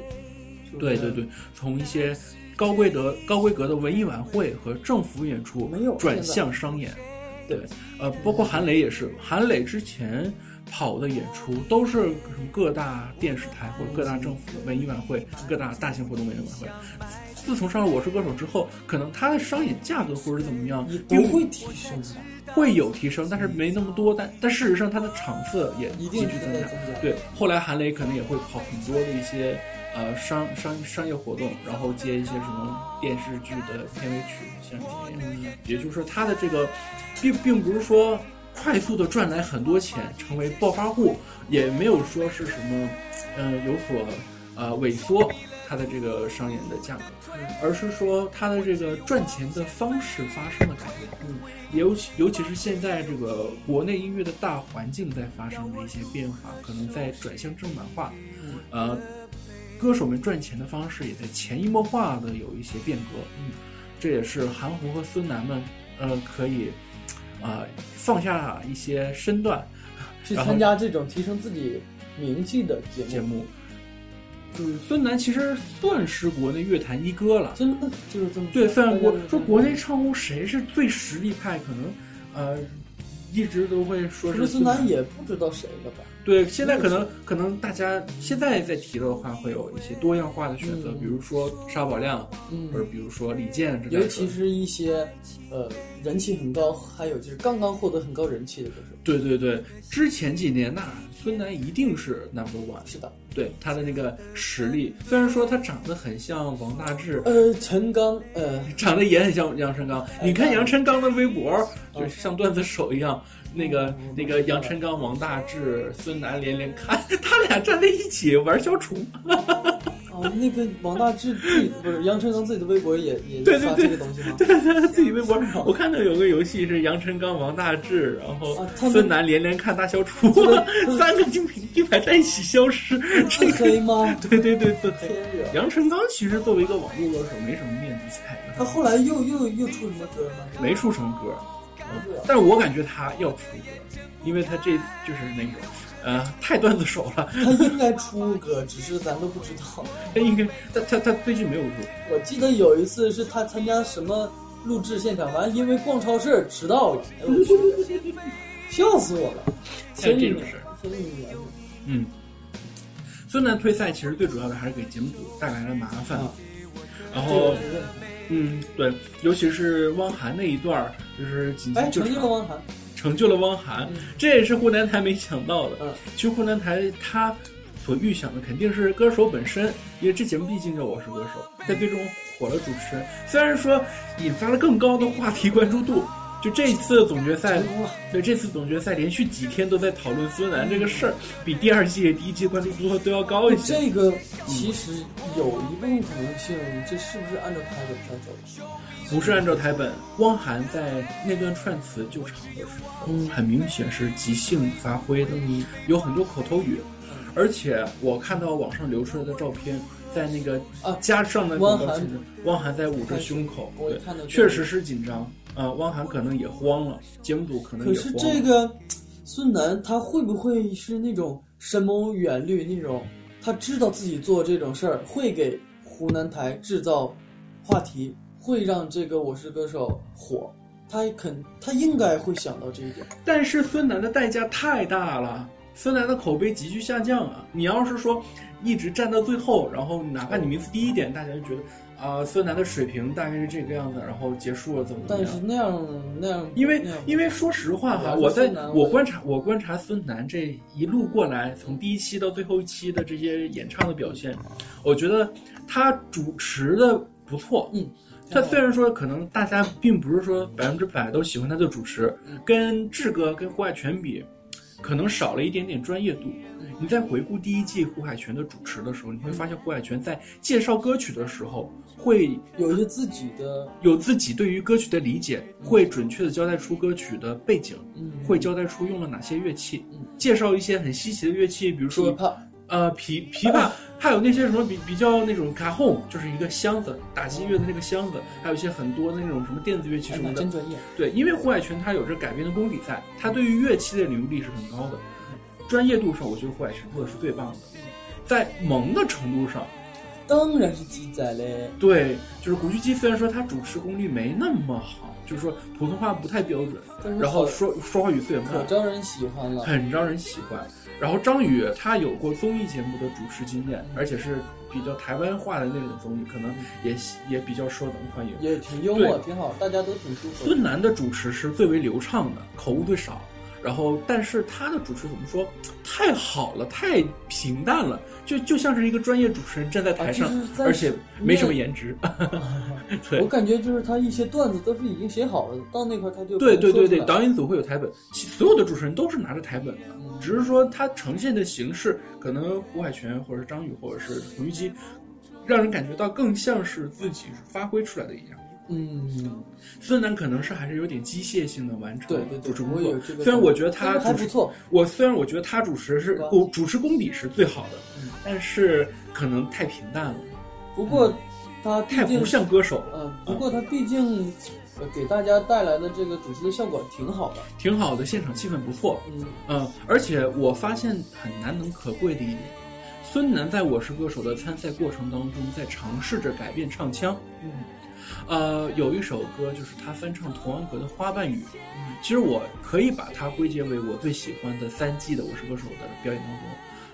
S1: 对对对，从一些高规格高规格的文艺晚会和政府演出
S2: 没有
S1: 转向商演。
S2: 对，
S1: 呃，包括韩磊也是，韩磊之前跑的演出都是什么各大电视台或者各大政府的文艺晚会、各大大型活动文艺晚会。自从上了《我是歌手》之后，可能他的商演价格或者怎么样
S2: 也
S1: 并
S2: 都会提升的，
S1: 会有提升，但是没那么多。但但事实上，它的场次也
S2: 一定是
S1: 增加。对，后来韩磊可能也会跑很多的一些呃商商商业活动，然后接一些什么电视剧的片尾曲，像这样。
S2: 嗯，
S1: 也就是说，他的这个并并不是说快速的赚来很多钱，成为暴发户，也没有说是什么呃有所呃萎缩他的这个商演的价格，而是说它的这个赚钱的方式发生了改变。
S2: 嗯，
S1: 尤其尤其是现在这个国内音乐的大环境在发生的一些变化，可能在转向正版化，
S2: 嗯
S1: 呃，歌手们赚钱的方式也在潜移默化的有一些变革，嗯，这也是韩红和孙楠们，呃，可以，啊、放下一些身段
S2: 去参加这种提升自己名气的节目，
S1: 节目。嗯，孙楠其实算是国内乐坛一哥了，
S2: 真的就是这么
S1: 对，虽然国说国内唱功谁是最实力派，可能呃一直都会说是
S2: 孙楠也不知道谁了吧？
S1: 对，现在可能可能大家现在在提的话，会有一些多样化的选择，
S2: 嗯
S1: 比如说沙宝亮，
S2: 嗯
S1: 或者比如说李健之类的。
S2: 尤其是一些呃人气很高，还有就是刚刚获得很高人气的歌手。
S1: 对对对，之前几年那孙楠一定是 number one，
S2: 是的，
S1: 对他的那个实力，虽然说他长得很像王大治。
S2: 呃，陈刚，呃，
S1: 长得也很像杨晨刚，
S2: 哎
S1: 你看杨晨刚的微博，
S2: 哦
S1: 就像段子手一样。那个那个杨晨刚、王大治、孙楠连连看，*laughs* 他俩站在一起玩小宠。
S2: 哦，那个王大治自己不是杨臣刚自己的微博也也
S1: 对对对
S2: 发这个东西吗？
S1: 对对，自己微博，我看到有个游戏是杨臣刚、王大治，然后孙楠连连看大消除，三个金品金牌在一起消失。这个，
S2: 自黑吗？*laughs*
S1: 对对对，自黑。杨臣刚其实作为一个网络歌手，没什么面子在，
S2: 他后来又又又出什么歌吗？
S1: 没出什么歌。但是我感觉他要出歌，因为他这就是那种，呃，太段子手了。
S2: 他应该出歌，只是咱都不知道。*laughs*
S1: 他应该，他他他最近没有录。
S2: 我记得有一次是他参加什么录制现场，完因为逛超市迟到了，哎我去，笑死我了！前几年
S1: 这种事，
S2: 前几年
S1: 嗯，孙楠退赛其实最主要的还是给节目组带来了麻烦，
S2: 啊，
S1: 然后。嗯，对，尤其是汪涵那一段儿，就是
S2: 哎，成就了，汪涵。
S1: 成就了汪涵，
S2: 嗯
S1: 这也是湖南台没想到的。
S2: 嗯
S1: 其实湖南台他所预想的肯定是歌手本身，因为这节目毕竟叫《我是歌手》，在最终火了主持人，虽然说引发了更高的话题关注度。就这一次总决赛对这次总决赛连续几天都在讨论孙楠这个事儿，比第二季、第一季关注度都要高一些。
S2: 这个其实有一部分可能性，这是不是按照台本在走？
S1: 不是按照台本，汪涵在那段串词救场的时候，
S2: 嗯
S1: 很明显是即兴发挥的，
S2: 嗯
S1: 有很多口头语，而且我看到网上流出来的照片，在那个
S2: 啊
S1: 加上的
S2: 汪涵
S1: 汪涵在捂着胸口，确实是紧张。啊、汪涵可能也慌了，节目组可能
S2: 可是
S1: 也慌了。
S2: 这个孙楠他会不会是那种深谋远虑那种？他知道自己做这种事儿会给湖南台制造话题，会让这个《我是歌手》火。他肯，他应该会想到这一点。
S1: 但是孙楠的代价太大了，孙楠的口碑急剧下降啊！你要是说一直站到最后，然后哪怕你名次低一点，大家就觉得啊、孙楠的水平大概是这个样子，然后结束了怎么怎么样？
S2: 但是那样那样，
S1: 因为因为说实话哈，我在
S2: 我
S1: 我观察我观察孙楠这一路过来，从第一期到最后一期的这些演唱的表现，我觉得他主持的不错，
S2: 嗯，
S1: 他虽然说可能大家并不是说百分之百都喜欢他的主持，跟志哥跟胡海泉比，可能少了一点点专业度。你在回顾第一季胡海泉的主持的时候，你会发现胡海泉在介绍歌曲的时候，会
S2: 有一些自己的，
S1: 有自己对于歌曲的理解，会准确的交代出歌曲的背景，
S2: 嗯，
S1: 会交代出用了哪些乐器
S2: 嗯，
S1: 介绍一些很稀奇的乐器，比如说
S2: 琵琶，
S1: 呃琵琵琶，还有那些什么比比较那种卡洪，就是一个箱子打击乐的那个箱子，还有一些很多的那种什么电子乐器
S2: 哎
S1: 什么的。
S2: 真专业。
S1: 对，因为胡海泉他有着改编的功底在，他对于乐器的领悟力是很高的，专业度上我觉得胡海泉做的是最棒的，在萌的程度上，
S2: 当然是记载嘞。
S1: 对，就是古巨基虽然说他主持功力没那么好，就是说普通话不太标准，然后说说话语速也慢
S2: 可，招人喜欢了。
S1: 很招人喜欢。然后张宇他有过综艺节目的主持经验，而且是比较台湾化的那种综艺，可能也也比较受咱们欢迎。
S2: 也挺幽默，挺好，大家都挺舒服。
S1: 孙楠的主持是最为流畅的，口误最少。然后，但是他的主持怎么说？太好了，太平淡了，就就像是一个专业主持人站在台上，而且没什么颜值。*laughs* 对
S2: 我感觉就是他一些段子都是已经写好了，到那块他就
S1: 对对对对，导演组会有台本，其所有的主持人都是拿着台本的，
S2: 嗯
S1: 只是说他呈现的形式，可能胡海泉或者是张宇或者是胡玉基，让人感觉到更像是自己发挥出来的一样。
S2: 嗯，
S1: 孙楠可能是还是有点机械性的完成
S2: 对对对
S1: 主持工作虽然我觉得他主持
S2: 不错，
S1: 我虽然我觉得他主持是主主持功底是最好的
S2: 嗯，
S1: 但是可能太平淡了，
S2: 不过他
S1: 太不像歌手了。
S2: 嗯，不过他毕竟呃给大家带来的这个主持的效果挺好的。
S1: 挺好的，现场气氛不错。
S2: 嗯，
S1: 嗯，而且我发现很难能可贵的一点，孙楠在我是歌手的参赛过程当中，在尝试着改变唱腔。
S2: 嗯，
S1: 呃，有一首歌就是他翻唱童安格的《花瓣雨》，
S2: 嗯
S1: 其实我可以把它归结为我最喜欢的三季的《我是歌手》的表演当中。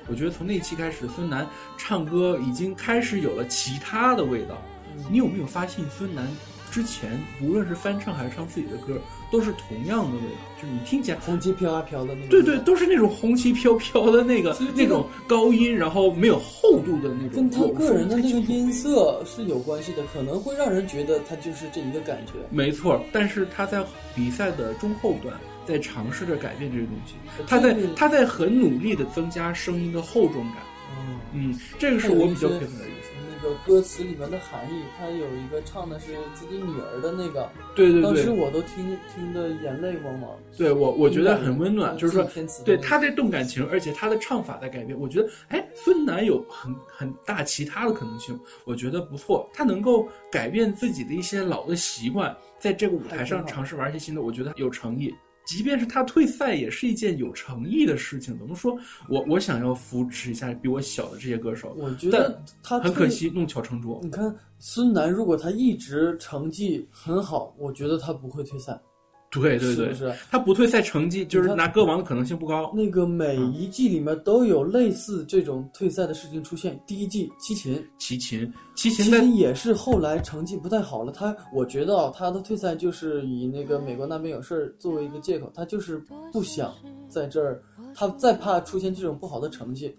S1: 我觉得从那期开始，孙楠唱歌已经开始有了其他的味道。
S2: 嗯
S1: 你有没有发现，孙楠之前无论是翻唱还是唱自己的歌，都是同样的味道，就是你听起来
S2: 红旗飘啊飘的那种。
S1: 对对，，都是那种红旗飘飘的那个那种高音，然后没有厚度的那种。
S2: 跟他个人的那个。音色是有关系的，可能会让人觉得他就是这一个感觉。
S1: 没错，但是他在比赛的中后段在尝试着改变这个东西，他在他在很努力的增加声音的厚重感。
S2: 嗯，
S1: 嗯，这个是我比较佩服的。
S2: 那个歌词里面的含义，他有一个唱的是自己女儿的那个，
S1: 对对对
S2: 当时，我都听听得眼泪汪汪。
S1: 对我我觉得很温暖，就是说对他在动感情，而且他的唱法在改变。我觉得，哎，孙楠有很很大其他的可能性，我觉得不错。他能够改变自己的一些老的习惯，在这个舞台上尝试玩一些新的，我觉得有诚意。即便是他退赛，也是一件有诚意的事情。怎么说？我我想要扶持一下比我小的这些歌手，
S2: 我觉得他
S1: 很可。惜弄巧成拙。
S2: 你看孙楠，如果他一直成绩很好，我觉得他不会退赛，
S1: 对对对，
S2: 是不是？
S1: 他不退赛成绩就是拿歌王的可能性不高。
S2: 那个每一季里面都有类似这种退赛的事情出现。第一季齐秦，
S1: 齐秦，齐
S2: 齐
S1: 秦在
S2: 秦也是后来成绩不太好了。他我觉得啊，他的退赛就是以那个美国那边有事儿作为一个借口，他就是不想在这儿，他再怕出现这种不好的成绩。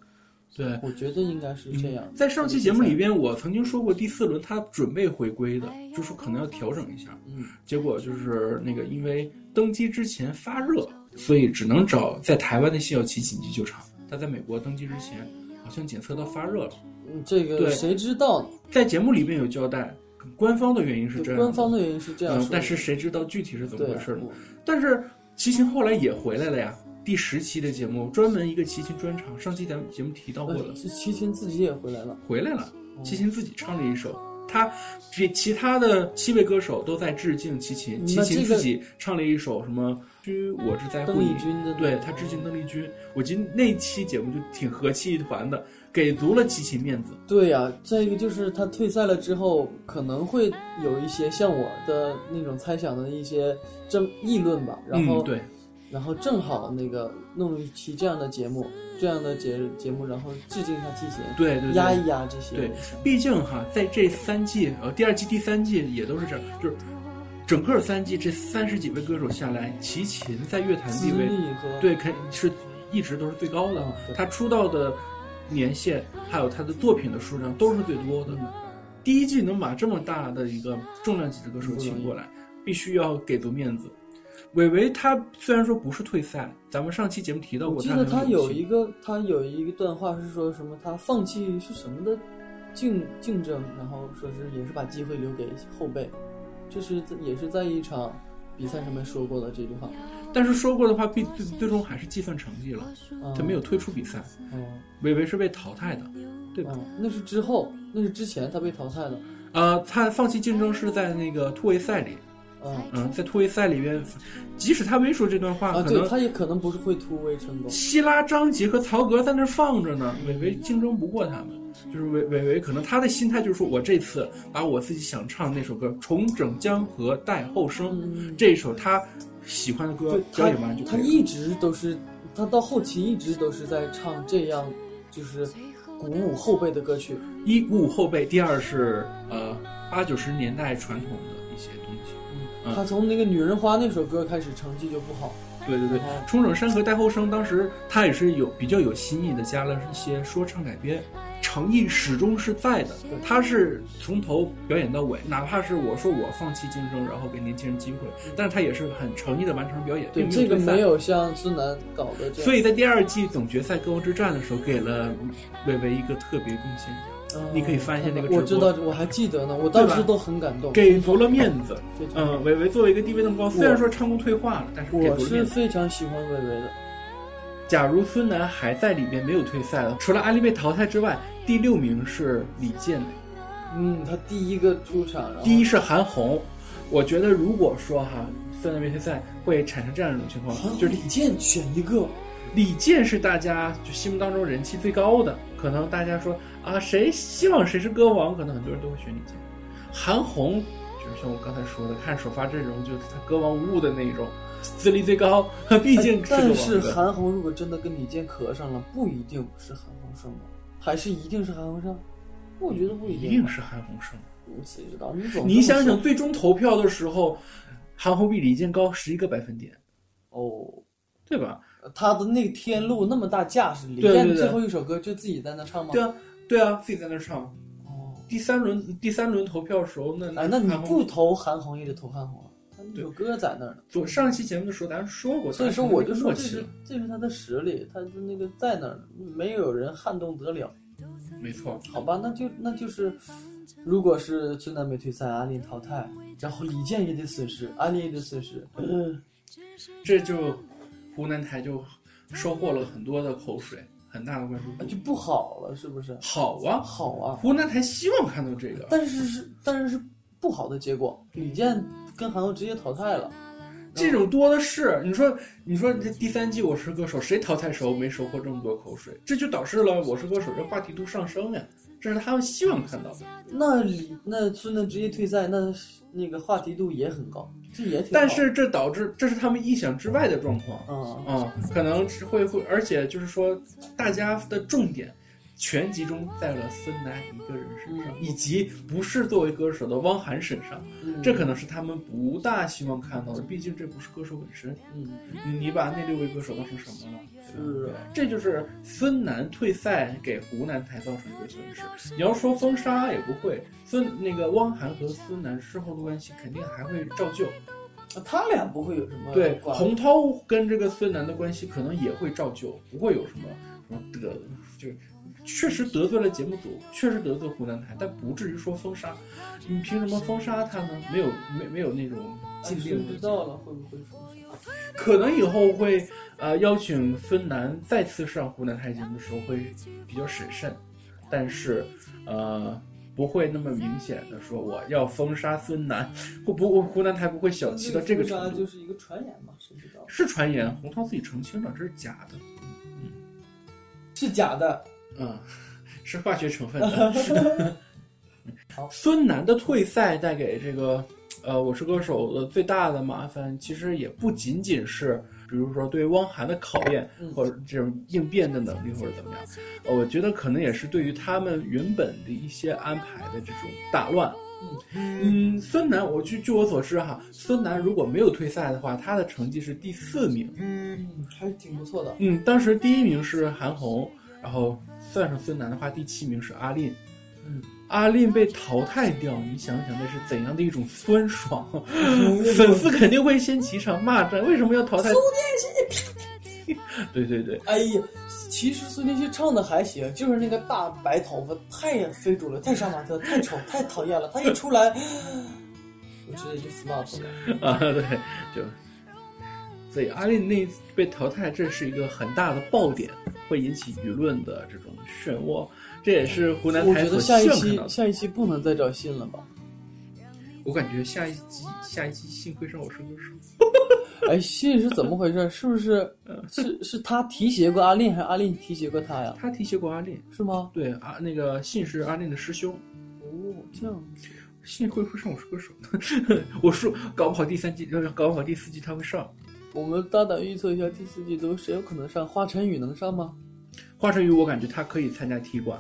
S1: 对
S2: 我觉得应该是这样。
S1: 在上期节目里边，我曾经说过第四轮他准备回归的，就是可能要调整一下。
S2: 嗯，
S1: 结果就是那个因为登机之前发热，所以只能找在台湾的谢小琪紧急救场。他在美国登机之前好像检测到发热了，
S2: 嗯这个
S1: 对
S2: 谁知道呢？
S1: 在节目里边有交代，官方的原因是这样，
S2: 官方的原因是这样，，
S1: 嗯但是谁知道具体是怎么回事呢？但是齐秦后来也回来了呀。第十期的节目专门一个齐秦专场，上期咱们节目提到过的
S2: 是，齐秦自己也回来了。
S1: 回来了。
S2: 哦
S1: 齐秦自己唱了一首，他比其他的七位歌手都在致敬齐秦，齐秦自己唱了一首什么“居我之在乎
S2: 邓
S1: 你
S2: 丽君的”，
S1: 对他致敬邓丽君。我觉得那期节目就挺和气一团的，给足了齐秦面子。
S2: 对呀、再一个就是他退赛了之后，可能会有一些像我的那种猜想的一些争议论吧。然后，
S1: 嗯、对，
S2: 然后正好那个弄一期这样的节目，这样的节节目，然后致敬一下齐秦，
S1: 对对对，
S2: 压一压这些
S1: 对。毕竟哈，在这三季，呃，第二季、第三季也都是这样，就是整个三季这三十几位歌手下来，齐秦在乐坛地位对，肯是一直都是最高的
S2: 嗯。
S1: 他出道的年限，还有他的作品的数量都是最多的。
S2: 嗯
S1: 第一季能把这么大的一个重量级的歌手请过来，必须要给足面子。韦唯他虽然说不是退赛，咱们上期节目提到过，
S2: 我记得他
S1: 他
S2: 有一个他有一段话是说什么，他放弃是什么的竞竞争，然后说是也是把机会留给后辈，这是也是在一场比赛上面说过的这句话。
S1: 但是说过的话，必最最终还是计算成绩了，
S2: 嗯
S1: 他没有退出比赛，
S2: 嗯
S1: 韦唯是被淘汰的，对吧？
S2: 嗯，那是之后，那是之前他被淘汰的。
S1: 呃，他放弃竞争是在那个突围赛里，
S2: 嗯
S1: 嗯，在突围赛里边，即使他没说这段话，
S2: 啊，
S1: 可能
S2: 他也可能不是会突围成功。
S1: 希拉、张杰和曹格在那儿放着呢，韦唯竞争不过他们。就是韦韦唯，可能他的心态就是说，我这次把我自己想唱那首歌《重整江河待后生》
S2: 嗯，
S1: 这一首他喜欢的歌
S2: 他
S1: 表演完就可以了。
S2: 他一直都是，他到后期一直都是在唱这样，就是鼓舞后辈的歌曲。
S1: 一鼓舞后辈，第二是呃八九十年代传统些东西。嗯
S2: 他从那个《女人花》那首歌开始，成绩就不好。
S1: 对对对
S2: 哦，
S1: 重整山河待后生，当时他也是有比较有新意的，加了一些说唱改编，诚意始终是在的。他是从头表演到尾，哪怕是我说我放弃竞争，然后给年轻人机会，但是他也是很诚意的完成表演，
S2: 对，这个没。有像孙楠搞的这样。
S1: 所以在第二季总决赛歌王之战的时候，给了韦唯一个特别贡献奖，
S2: 嗯
S1: 你可以翻一下那个直播
S2: 我知道，我还记得呢，我当时都很感动。
S1: 给足了面子。嗯，韦唯作为一个地位那么高，虽然说唱功退化了，但是
S2: 我是。非常喜欢韦唯的。
S1: 假如孙楠还在里面没有退赛了，除了阿丽被淘汰之外，第六名是李健，
S2: 嗯，他第一个出场，
S1: 第一是韩红。我觉得如果说哈孙楠没退赛，会产生这样一种情况，就是
S2: 李健选一个，
S1: 李健是大家就心目当中人气最高的，可能大家说啊谁希望谁是歌王，可能很多人都会选李健。韩红就是像我刚才说的，看首发阵容就是他歌王无误的那种，资历最高，毕竟是
S2: 但是。韩红如果真的跟李健磕上了，不一定是韩红胜吗，还是一定是韩红胜？我觉得不一定，
S1: 一定是韩红胜。
S2: 谁知道？你总
S1: 你想想，最终投票的时候，韩红比李健高十一个百分点，
S2: 哦，
S1: 对吧？
S2: 他的那个天路那么大架势，李健最后一首歌就自己在那唱吗？
S1: 对啊，对啊，自己在那唱。
S2: 哦，
S1: 第三轮第三轮投票的时候，那
S2: 哎，那你不投韩红也得投韩红啊，他那首歌在那儿呢。
S1: 我上一期节目的时候咱说过，
S2: 所以说，我就说
S1: 默
S2: 这是，这是他的实力，他的那个在那儿，没有人撼动得了。
S1: 没错。
S2: 好吧，那就那就是，如果是孙楠没退赛，阿林淘汰，然后李健也得损失，阿林也得损失。嗯，
S1: 这就湖南台就收获了很多的口水，很大的关注度。
S2: 那就不好了，是不是？
S1: 好啊，
S2: 好啊，
S1: 湖南台希望看到这个，
S2: 但是是但是是不好的结果，李健跟韩红直接淘汰了。
S1: 这种多的是。你说，你说这第三季《我是歌手》，谁淘汰时候没收获这么多口水？这就导致了《我是歌手》这话题度上升呀，这是他们希望看到的。
S2: 那李那孙楠直接退赛，那那个话题度也很高，这也挺。
S1: 但是这导致这是他们意想之外的状况。
S2: 啊、
S1: 啊、可能是会会，而且就是说，大家的重点全集中在了孙楠一个人身上，
S2: 嗯
S1: 以及不是作为歌手的汪涵身上，
S2: 嗯
S1: 这可能是他们不大希望看到的。毕竟这不是歌手本身，
S2: 嗯
S1: 你你把那六位歌手当成什么了？
S2: 是啊
S1: 这就是孙楠退赛给湖南台造成一个损失。你要说封杀也不会，孙那个汪涵和孙楠事后的关系肯定还会照旧。
S2: 他俩不会有什么
S1: 对，洪涛跟这个孙楠的关系可能也会照旧，不会有什么什么的，就是确实得罪了节目组，确实得罪湖南台，但不至于说封杀。你凭什么封杀他呢？没有没没有那种禁令的，
S2: 知道了会不会封杀？*laughs*
S1: 可能以后会呃邀请孙楠再次上湖南台节目的时候会比较审慎，但是呃。不会那么明显的说我要封杀孙楠，不不，湖南台不会小气到这个程度。
S2: 就是一个传言嘛，谁知道？
S1: 是传言，洪涛自己澄清了，这是假的。
S2: 嗯是假的。
S1: 嗯，*laughs* 是化学成分的。孙楠的退赛带给这个呃《我是歌手》的最大的麻烦，其实也不仅仅是，比如说对汪涵的考验，
S2: 嗯
S1: 或者这种应变的能力，或者怎么样。呃，我觉得可能也是对于他们原本的一些安排的这种打乱。嗯，孙楠，我据据我所知哈，孙楠如果没有退赛的话，他的成绩是第四名。
S2: 嗯，还是挺不错的。
S1: 嗯，当时第一名是韩红，然后算上孙楠的话，第七名是阿令。
S2: 嗯，
S1: 阿令被淘汰掉，你想想那是怎样的一种酸爽？*laughs* 粉丝肯定会掀起一场骂战，为什么要淘汰？苏电对对对，
S2: 哎呀，其实苏电旭唱的还行，就是那个大白头发太非主流，太杀马特，太丑，太讨厌了。他一出来，*sighs* 我直接就 stop 了。*laughs*
S1: 啊，对，就所以阿令那次被淘汰，这是一个很大的爆点，会引起舆论的这种漩涡。这也是湖南
S2: 我觉
S1: 台所
S2: 得下一期
S1: 希望看到的。
S2: 下一期不能再找信了吧？
S1: 我感觉下一期下一期信会上我是歌手。*laughs*
S2: 哎，信是怎么回事？是不是 *laughs* 是是他提携过阿令，还是阿令提携过他呀？
S1: 他提携过阿令，
S2: 是吗？
S1: 对啊，那个信是阿令的师兄。
S2: 哦，这样子。
S1: 信会不会上我是歌手？*laughs* 我说搞不好第三季，呃搞不好第四季他会上。
S2: 我们大胆预测一下，第四季都谁有可能上？华晨宇能上吗？
S1: 华晨宇，我感觉他可以参加踢馆。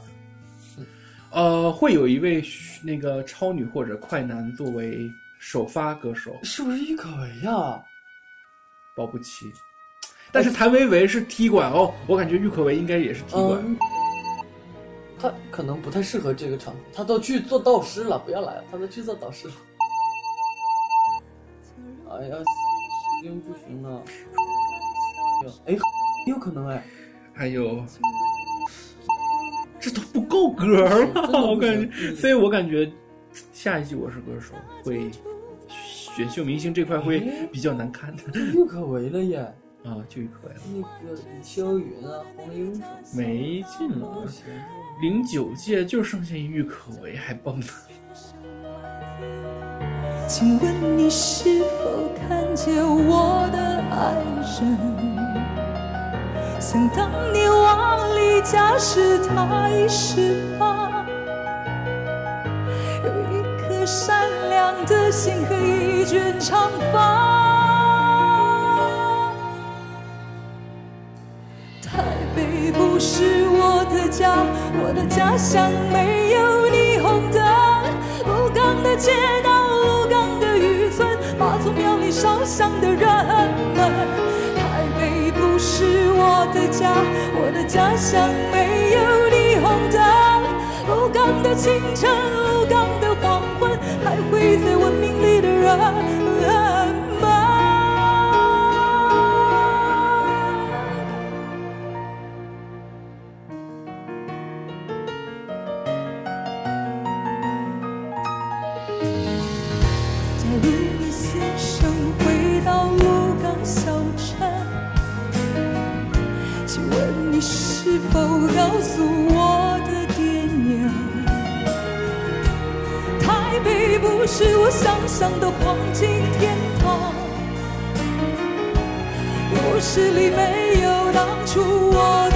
S1: 呃，会有一位那个超女或者快男作为首发歌手，
S2: 是不是郁可唯呀？
S1: 保不齐。但是谭维维是踢馆哦，我感觉郁可唯应该也是踢馆。
S2: 嗯，他可能不太适合这个场，他都去做导师了，不要来了，他都去做导师了。哎呀，真不行了。哎，有可能哎，
S1: 还有，这都不够格儿了，我感觉。所以我感觉下一季《我是歌手》会选秀明星这块会比较难看的
S2: 郁可唯了耶。
S1: 啊，就郁可唯了，
S2: 那个李霄云啊，黄英什么
S1: 没劲了。零九届就剩下郁可唯还蹦呢。
S5: 请问你是否看见我的爱人？想当年往离家时，他已十八，有一颗善良的心和一卷长发。台北不是我的家，我的家乡没有霓虹灯。鹿港的街道，烧香的人们。台北不是我的家，我的家乡没有霓虹灯。鹿港的清晨，鹿港的黄昏，徘徊在文明里的人是我想象的黄金天堂，故事里没有当初我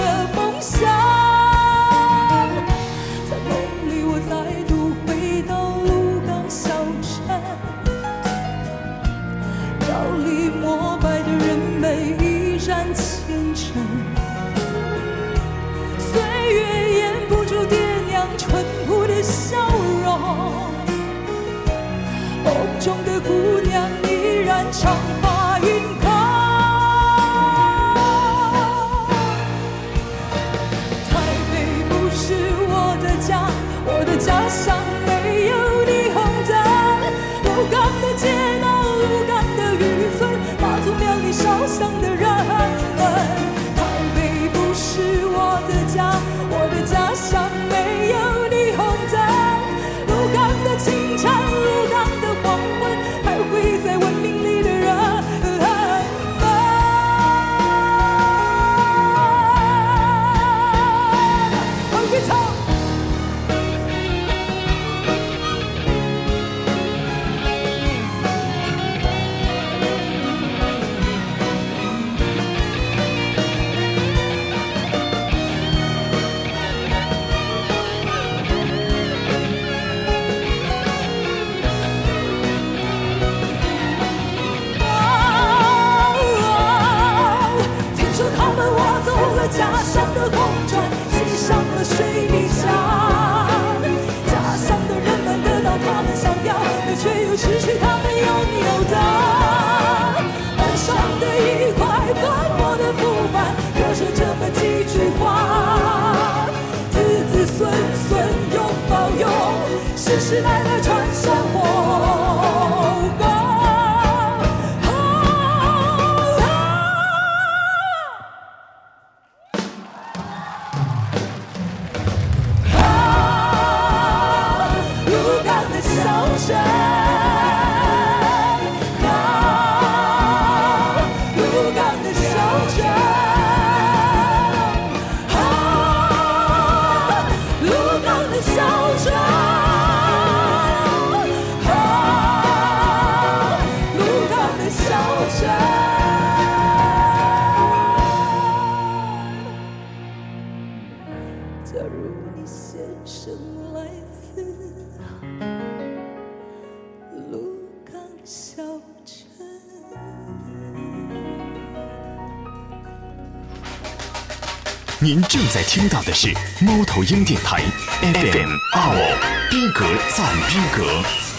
S3: 您正在听到的是猫头鹰电台 FM 二五逼格赞逼格。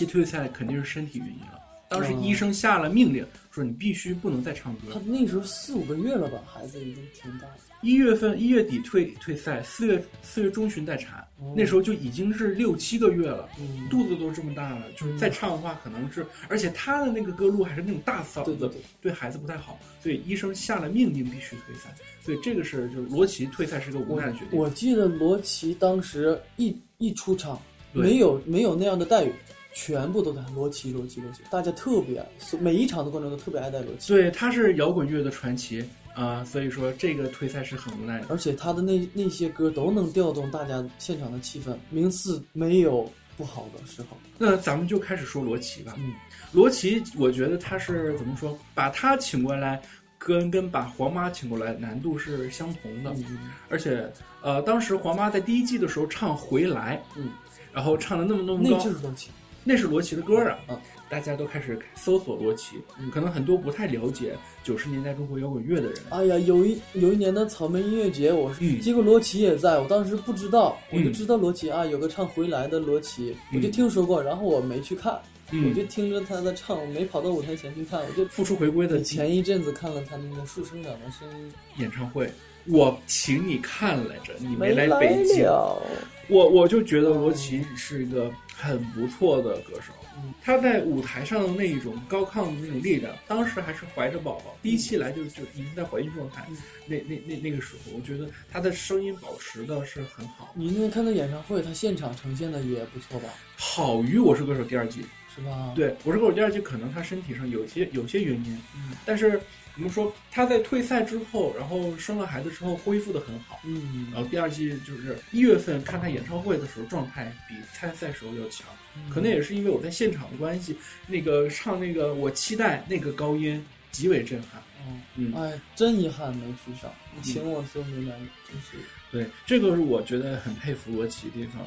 S5: 已
S1: 罗琦退赛肯定是身体原因了。当时医生下了命令，说你必须不能再唱歌
S2: 他。那时候四五个月了吧，孩子已经挺大了。
S1: 一月份一月底退退赛，四月四月中旬待产，那时候就已经是六七个月了，
S2: 嗯
S1: 肚子都这么大了，就是再唱的话可能是，而且他的那个歌路还是那种大嗓子，
S2: 对对对
S1: 孩子不太好，所以医生下了命令必须退赛，所以这个是就是罗琦退赛是个无奈的决定。
S2: 我记得罗琦当时一一出场，没有没有那样的待遇，全部都在罗琦罗琦罗琦，大家特别爱，所每一场的观众都特别爱戴罗琦，
S1: 对，他是摇滚乐的传奇啊、所以说这个退赛是很无奈的。
S2: 而且他的那那些歌都能调动大家现场的气氛，名次没有不好的时候。
S1: 那咱们就开始说罗琦吧。
S2: 嗯，
S1: 罗琦，我觉得他是怎么说？把他请过来，跟跟把黄妈请过来难度是相同的。
S2: 嗯
S1: 而且，呃，当时黄妈在第一季的时候唱《回来》，
S2: 嗯，
S1: 然后唱的那么那么高
S2: 那
S1: 高，
S2: 就是罗琦。
S1: 那是罗琦的歌啊。
S2: 嗯。
S1: 大家都开始搜索罗琦，可能很多不太了解九十年代中国摇滚乐的人，
S2: 哎呀，有一有一年的草莓音乐节，我是、
S1: 嗯。
S2: 结果罗琦也在，我当时不知道，我就
S1: 嗯
S2: 知道罗琦啊，有个唱回来的罗琦，我就听说过，然后我没去看，我就
S1: 嗯，
S2: 听着他在唱，我没跑到舞台前去看，我就
S1: 复出回归的
S2: 前一阵子看了他那个树生长的声音，
S1: 演唱会，我请你看来着，你
S2: 没
S1: 来北京，
S2: 了。
S1: 我我就觉得罗琦是一个很不错的歌手。
S2: 嗯，
S1: 他在舞台上的那一种高亢的那种力量，当时还是怀着宝宝，第一期来就就已经在怀孕状态，那那那那个时候，我觉得他的声音保持的是很好，
S2: 你那天看他演唱会，他现场呈现的也不错吧？
S1: 好于《我是歌手》第二季，
S2: 是吧？，
S1: 对《我是歌手》第二季可能他身体上有些有些原因，
S2: 嗯。
S1: 但是我们说他在退赛之后，然后生了孩子之后恢复的很好。
S2: 嗯
S1: 然后第二季就是一月份看他演唱会的时候，状态比参赛时候要强。可能也是因为我在现场的关系，那个唱那个我期待那个高音极为震撼。
S2: 嗯，
S1: 嗯，
S2: 哎，真遗憾没去上，你请我说没来，真是。
S1: 对，这个是我觉得很佩服罗琦的地方。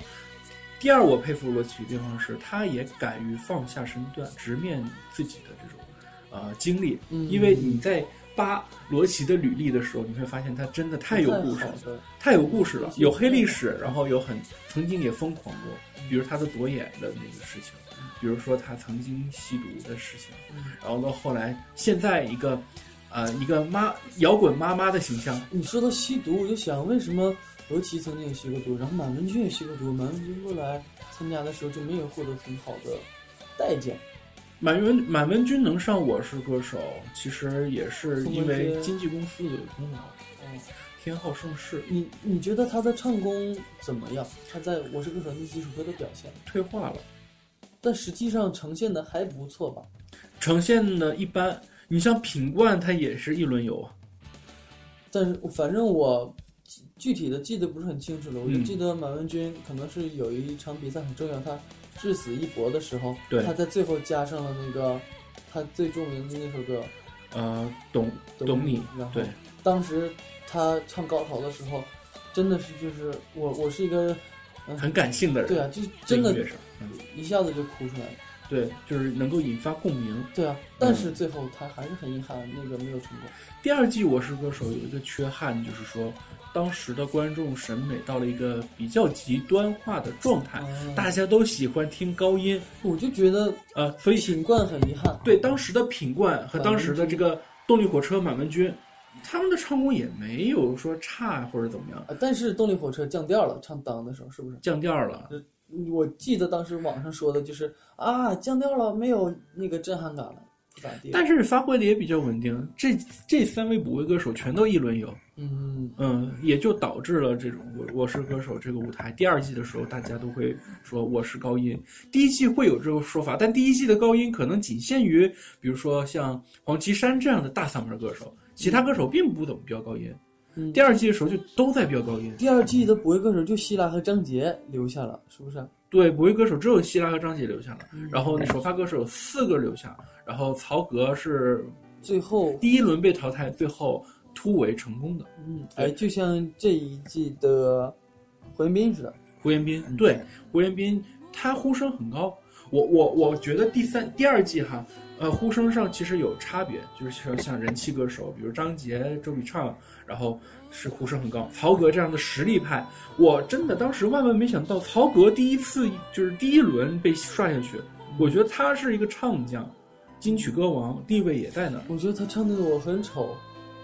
S1: 第二，我佩服罗琦的地方是，他也敢于放下身段，直面自己的这种呃经历。
S2: 嗯
S1: 因为你在扒罗琦的履历的时候，你会发现他真的太有故事了。
S2: 太
S1: 有故事了，有黑历史，然后有很曾经也疯狂过，比如他的左眼的那个事情，比如说他曾经吸毒的事情，然后到后来现在一个，呃，一个妈摇滚妈妈的形象，
S2: 你说到吸毒，我就想为什么罗琦曾经也吸过毒，然后满文军也吸过毒，满文军后来参加的时候就没有获得很好的待见。
S1: 满文满文军能上《我是歌手》，其实也是因为经纪公司的功劳，
S2: 嗯，
S1: 天浩盛世
S2: 你你觉得他的唱功怎么样？他在《我是歌手》那几首歌的表现，
S1: 退化了，
S2: 但实际上呈现的还不错吧？
S1: 呈现的一般。你像品冠，他也是一轮游啊，
S2: 但是反正我具具体的记得不是很清楚了，我就
S1: 嗯
S2: 记得满文军可能是有一场比赛很重要，他至死一搏的时候，
S1: 对
S2: 他在最后加上了那个他最著名的那首歌
S1: 呃，懂《懂你
S2: 然，后，当时他唱高潮的时候，真的是就是我我是一个，嗯、
S1: 很感性的人，
S2: 对啊，就真的一下子就哭出来了。
S1: 对，就是能够引发共鸣。
S2: 对啊，但是最后他还是很遗憾，那个没有成功。
S1: 第二季《我是歌手》有一个缺憾，就是说当时的观众审美到了一个比较极端化的状态，
S2: 嗯
S1: 大家都喜欢听高音，
S2: 我就觉得
S1: 呃，所以
S2: 品冠很遗憾。
S1: 对当时的品冠和当时的这个动力火车满文军，他们的唱功也没有说差或者怎么样，
S2: 啊，但是动力火车降调了，唱当的时候是不是？
S1: 降调了。
S2: 我记得当时网上说的就是啊，降调了，没有那个震撼感了，不咋地。
S1: 但是发挥的也比较稳定。这这三位补位歌手全都一轮游，
S2: 嗯，
S1: 嗯，也就导致了这种我我是歌手这个舞台。第二季的时候，大家都会说我是高音。第一季会有这个说法，但第一季的高音可能仅限于，比如说像黄绮珊这样的大嗓门歌手，其他歌手并不怎么飙高音。
S2: 嗯
S1: 第二季的时候就都在飙高音。
S2: 第二季的补位歌手就希拉和张杰留下了，是不是？
S1: 对，补位歌手只有希拉和张杰留下了，
S2: 嗯
S1: 然后那首发歌手有四个留下，然后曹格是
S2: 最后，
S1: 第一轮被淘汰，最后突围成功的。
S2: 嗯，哎，就像这一季的胡彦斌似的，
S1: 胡彦斌，对，胡彦斌他呼声很高。我我我觉得第三第二季哈，呃，呼声上其实有差别，就是像像人气歌手，比如张杰、周笔畅，然后是呼声很高。曹格这样的实力派，我真的当时万万没想到，曹格第一次就是第一轮被刷下去，我觉得他是一个唱将，金曲歌王地位也在那儿，
S2: 我觉得他唱的我很丑，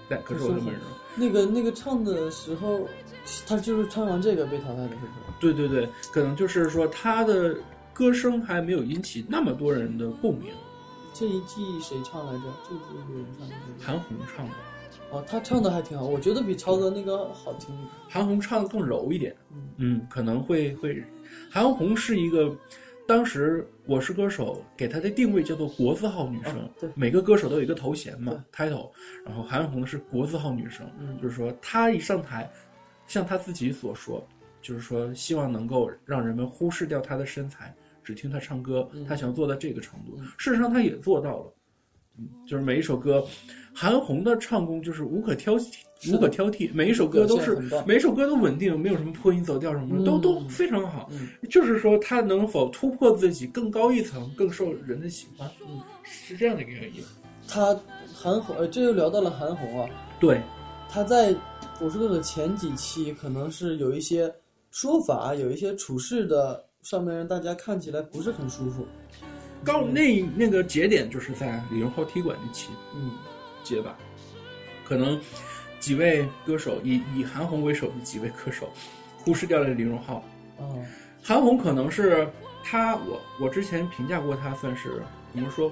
S1: 对，可是我这么认为。
S2: 那个那个唱的时候，他就是唱完这个被淘汰的，是不是？
S1: 对对对，可能就是说他的歌声还没有引起那么多人的共鸣。
S2: 这一季谁唱来着？这一季有人唱的
S1: 韩红唱的，
S2: 哦，他唱的还挺好，我觉得比超哥那个好听。
S1: 韩红唱的更柔一点，
S2: 嗯
S1: 嗯，可能会会，韩红是一个，当时《我是歌手》给她的定位叫做国字号女生，
S2: 啊对
S1: 每个歌手都有一个头衔嘛，title，然后韩红是国字号女生，
S2: 嗯
S1: 就是说她一上台，像她自己所说，就是说希望能够让人们忽视掉她的身材，只听他唱歌，
S2: 嗯
S1: 她想做到这个程度，
S2: 嗯
S1: 事实上他也做到了。嗯，就是每一首歌，韩红的唱功就是无可挑剔，无可挑剔，每一首歌都是每一首歌都稳定，没有什么破音走调什么的，都
S2: 嗯
S1: 都非常好。
S2: 嗯
S1: 就是说他能否突破自己更高一层，更受人的喜欢，
S2: 嗯，
S1: 是这样的一个原因。
S2: 他韩红，呃，这又聊到了韩红啊，
S1: 对，
S2: 他在我说的前几期可能是有一些说法，有一些处事的上面让大家看起来不是很舒服。
S1: 高那那个节点就是在李荣浩踢馆那期
S2: 嗯
S1: 接吧，可能几位歌手以以韩红为首的几位歌手忽视掉了李荣浩。
S2: 啊
S1: 韩红可能是他，我我之前评价过他，算是我们说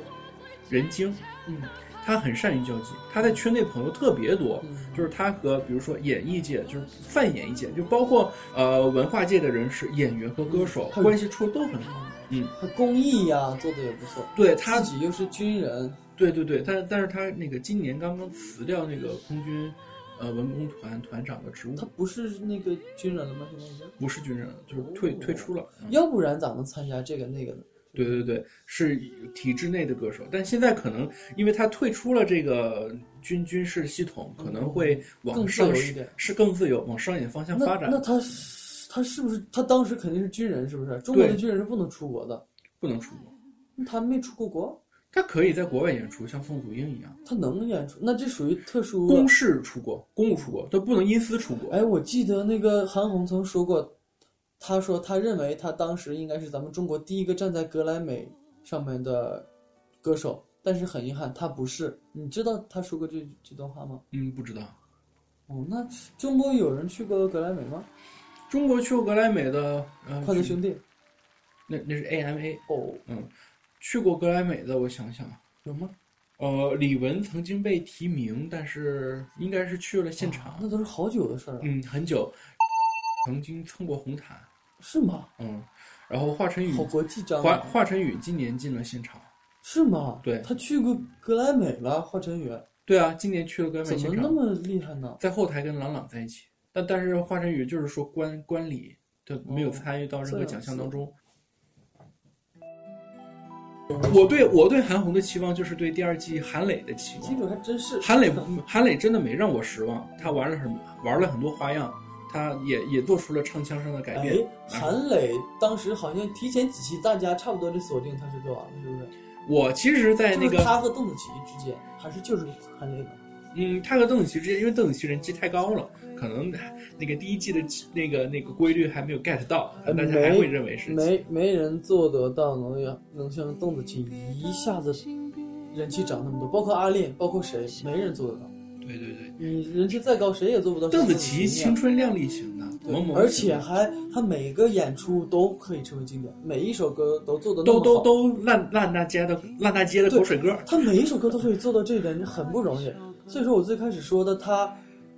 S1: 人精，
S2: 嗯
S1: 他很善于交际，他在圈内朋友特别多，
S2: 嗯
S1: 就是他和比如说演艺界，就是泛演艺界，就包括呃文化界的人士、演员和歌手，
S2: 他
S1: 关系处都很好。嗯，
S2: 他公益呀、做的也不错，
S1: 对他
S2: 自己又是军人，
S1: 对对对，但但是他那个今年刚刚辞掉那个空军，呃文工团团长的职务
S2: 他，不是那个军人了吗？现在已经，
S1: 不是军人了，就是退
S2: 哦
S1: 退出了。嗯
S2: 要不然咋能参加这个那个呢？
S1: 对对对，是体制内的歌手，但现在可能因为他退出了这个军军事系统，可能会往上
S2: 由一点
S1: 是更自由，往商演方向发展
S2: 那。他是他是不是他当时肯定是军人，是不是？中国的军人是不能出国的，
S1: 不能出国，
S2: 他没出过国，
S1: 他可以在国外演出，像宋祖英一样，
S2: 他能演出，那这属于特殊
S1: 公事出国，公务出国，他不能因私出国。
S2: 哎，我记得那个韩红曾说过，他说他认为他当时应该是咱们中国第一个站在格莱美上面的歌手，但是很遗憾他不是。你知道他说过这这段话吗？
S1: 嗯，不知道。
S2: 哦，那中国有人去过格莱美吗？
S1: 中国去过格莱美的，呃，
S2: 快乐兄弟
S1: 那那是 AMA，
S2: 哦，
S1: 嗯，去过格莱美的，我想想，
S2: 有吗？
S1: 呃，李玟曾经被提名，但是应该是去了现场，
S2: 那都是好久的事儿了，
S1: 嗯，很久，曾经蹭过红毯，
S2: 是吗？
S1: 嗯，然后华晨宇
S2: 好国际章
S1: 华
S2: 啊，
S1: 华晨宇今年进了现场，
S2: 是吗？
S1: 对
S2: 他去过格莱美了，华晨宇
S1: 对啊，今年去了格莱美
S2: 怎
S1: 现场，
S2: 么那么厉害呢？
S1: 在后台跟郎朗在一起，但但是华晨宇就是说观观礼，他没有
S2: 哦
S1: 参与到任何奖项当中。我对我对韩红的期望就是对第二季韩磊的期望。
S2: 记住还真是
S1: 韩磊韩磊真的没让我失望，他玩了很玩了很多花样，他也也做出了唱腔上的改变。
S2: 哎，韩磊当时好像提前几期，大家差不多就锁定他是歌王了，是不是？
S1: 我其实，在那
S2: 就是
S1: 个
S2: 他和邓紫棋之间，还是就是韩磊呢？
S1: 嗯，他和邓紫棋之间，因为邓紫棋人气太高了，可能那个第一季的那个那个规律还没有 get 到，
S2: 呃
S1: 大家还会认为是
S2: 没没人做得到能让能像邓紫棋一下子人气涨那么多，包括阿恋，包括谁，没人做得到。
S1: 对对对。
S2: 你人气再高，谁也做不到
S1: 邓紫
S2: 棋
S1: 棋青春靓丽型的，萌萌，
S2: 而且还她每个演出都可以成为经典，每一首歌都做的
S1: 都都都烂烂大街的烂大街的口水歌，
S2: 她每一首歌都可以做到这一点，很不容易。所以说我最开始说的她，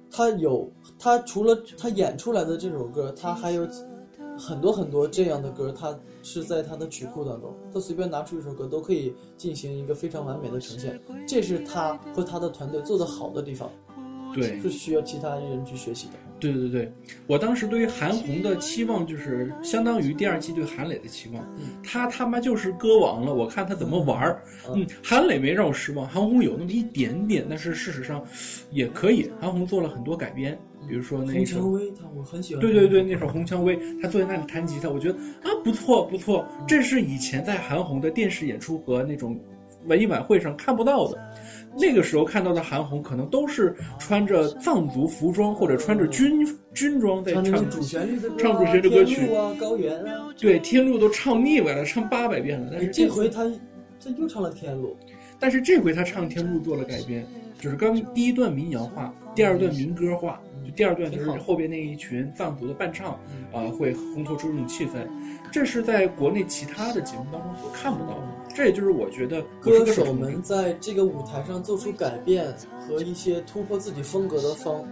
S2: 她有她除了她演出来的这首歌，她还有很多很多这样的歌，他是在他的曲库当中，他随便拿出一首歌都可以进行一个非常完美的呈现，这是他和他的团队做的好的地方。
S1: 对，
S2: 是需要其他人去学习的。
S1: 对对对，我当时对于韩红的期望就是相当于第二季对韩磊的期望，嗯他他妈就是歌王了，我看他怎么玩儿。嗯，韩磊没让我失望，韩红有那么一点点，但是事实上也可以。韩红做了很多改编，比如说那
S2: 首《红蔷薇》，他我很喜欢。
S1: 对对对，那首《红蔷薇》，他坐在那里弹吉他，我觉得啊不错不错，这是以前在韩红的电视演出和那种文艺晚会上看不到的。那个时候看到的韩红，可能都是穿着藏族服装或者穿着军军装在唱
S2: 主旋律的
S1: 唱主旋律歌曲
S2: 啊，高原啊，
S1: 对，天路都唱腻歪了，唱八百遍了。但是
S2: 这回他这又唱了天路，
S1: 但是这回他唱天路做了改编，就是刚第一段民谣化，第二段民歌化，就第二段就是后边那一群藏族的伴唱啊，会烘托出这种气氛。这是在国内其他的节目当中所看不到的，这也就是我觉得
S2: 歌手们。在这个舞台上做出改变和一些突破自己风格的方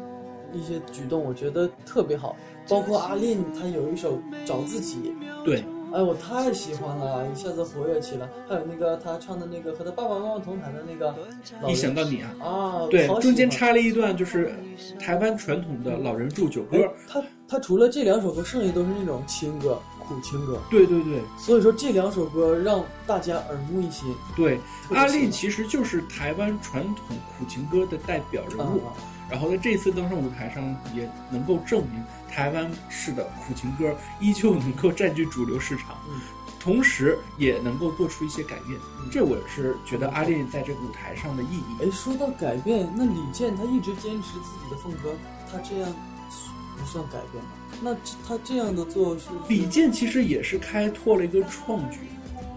S2: 一些举动，我觉得特别好。包括阿令，他有一首找自己，
S1: 对，
S2: 哎，我太喜欢了，一下子活跃起来。还有那个他唱的那个和他爸爸妈妈同台的那个，
S1: 一想到你啊，
S2: 啊，
S1: 对，中间插了一段就是台湾传统的老人祝酒歌。
S2: 他他除了这两首歌，剩下都是那种情歌。苦情歌，
S1: 对对对，
S2: 所以说这两首歌让大家耳目一新。
S1: 对，阿令其实就是台湾传统苦情歌的代表人物，然后在这次登上舞台上，也能够证明台湾式的苦情歌依旧能够占据主流市场，同时也能够做出一些改变。这我是觉得阿令在这个舞台上的意义。
S2: 哎，说到改变，那李健他一直坚持自己的风格，他这样不算改变吗？那他这样的做是
S1: 李健其实也是开拓了一个创举。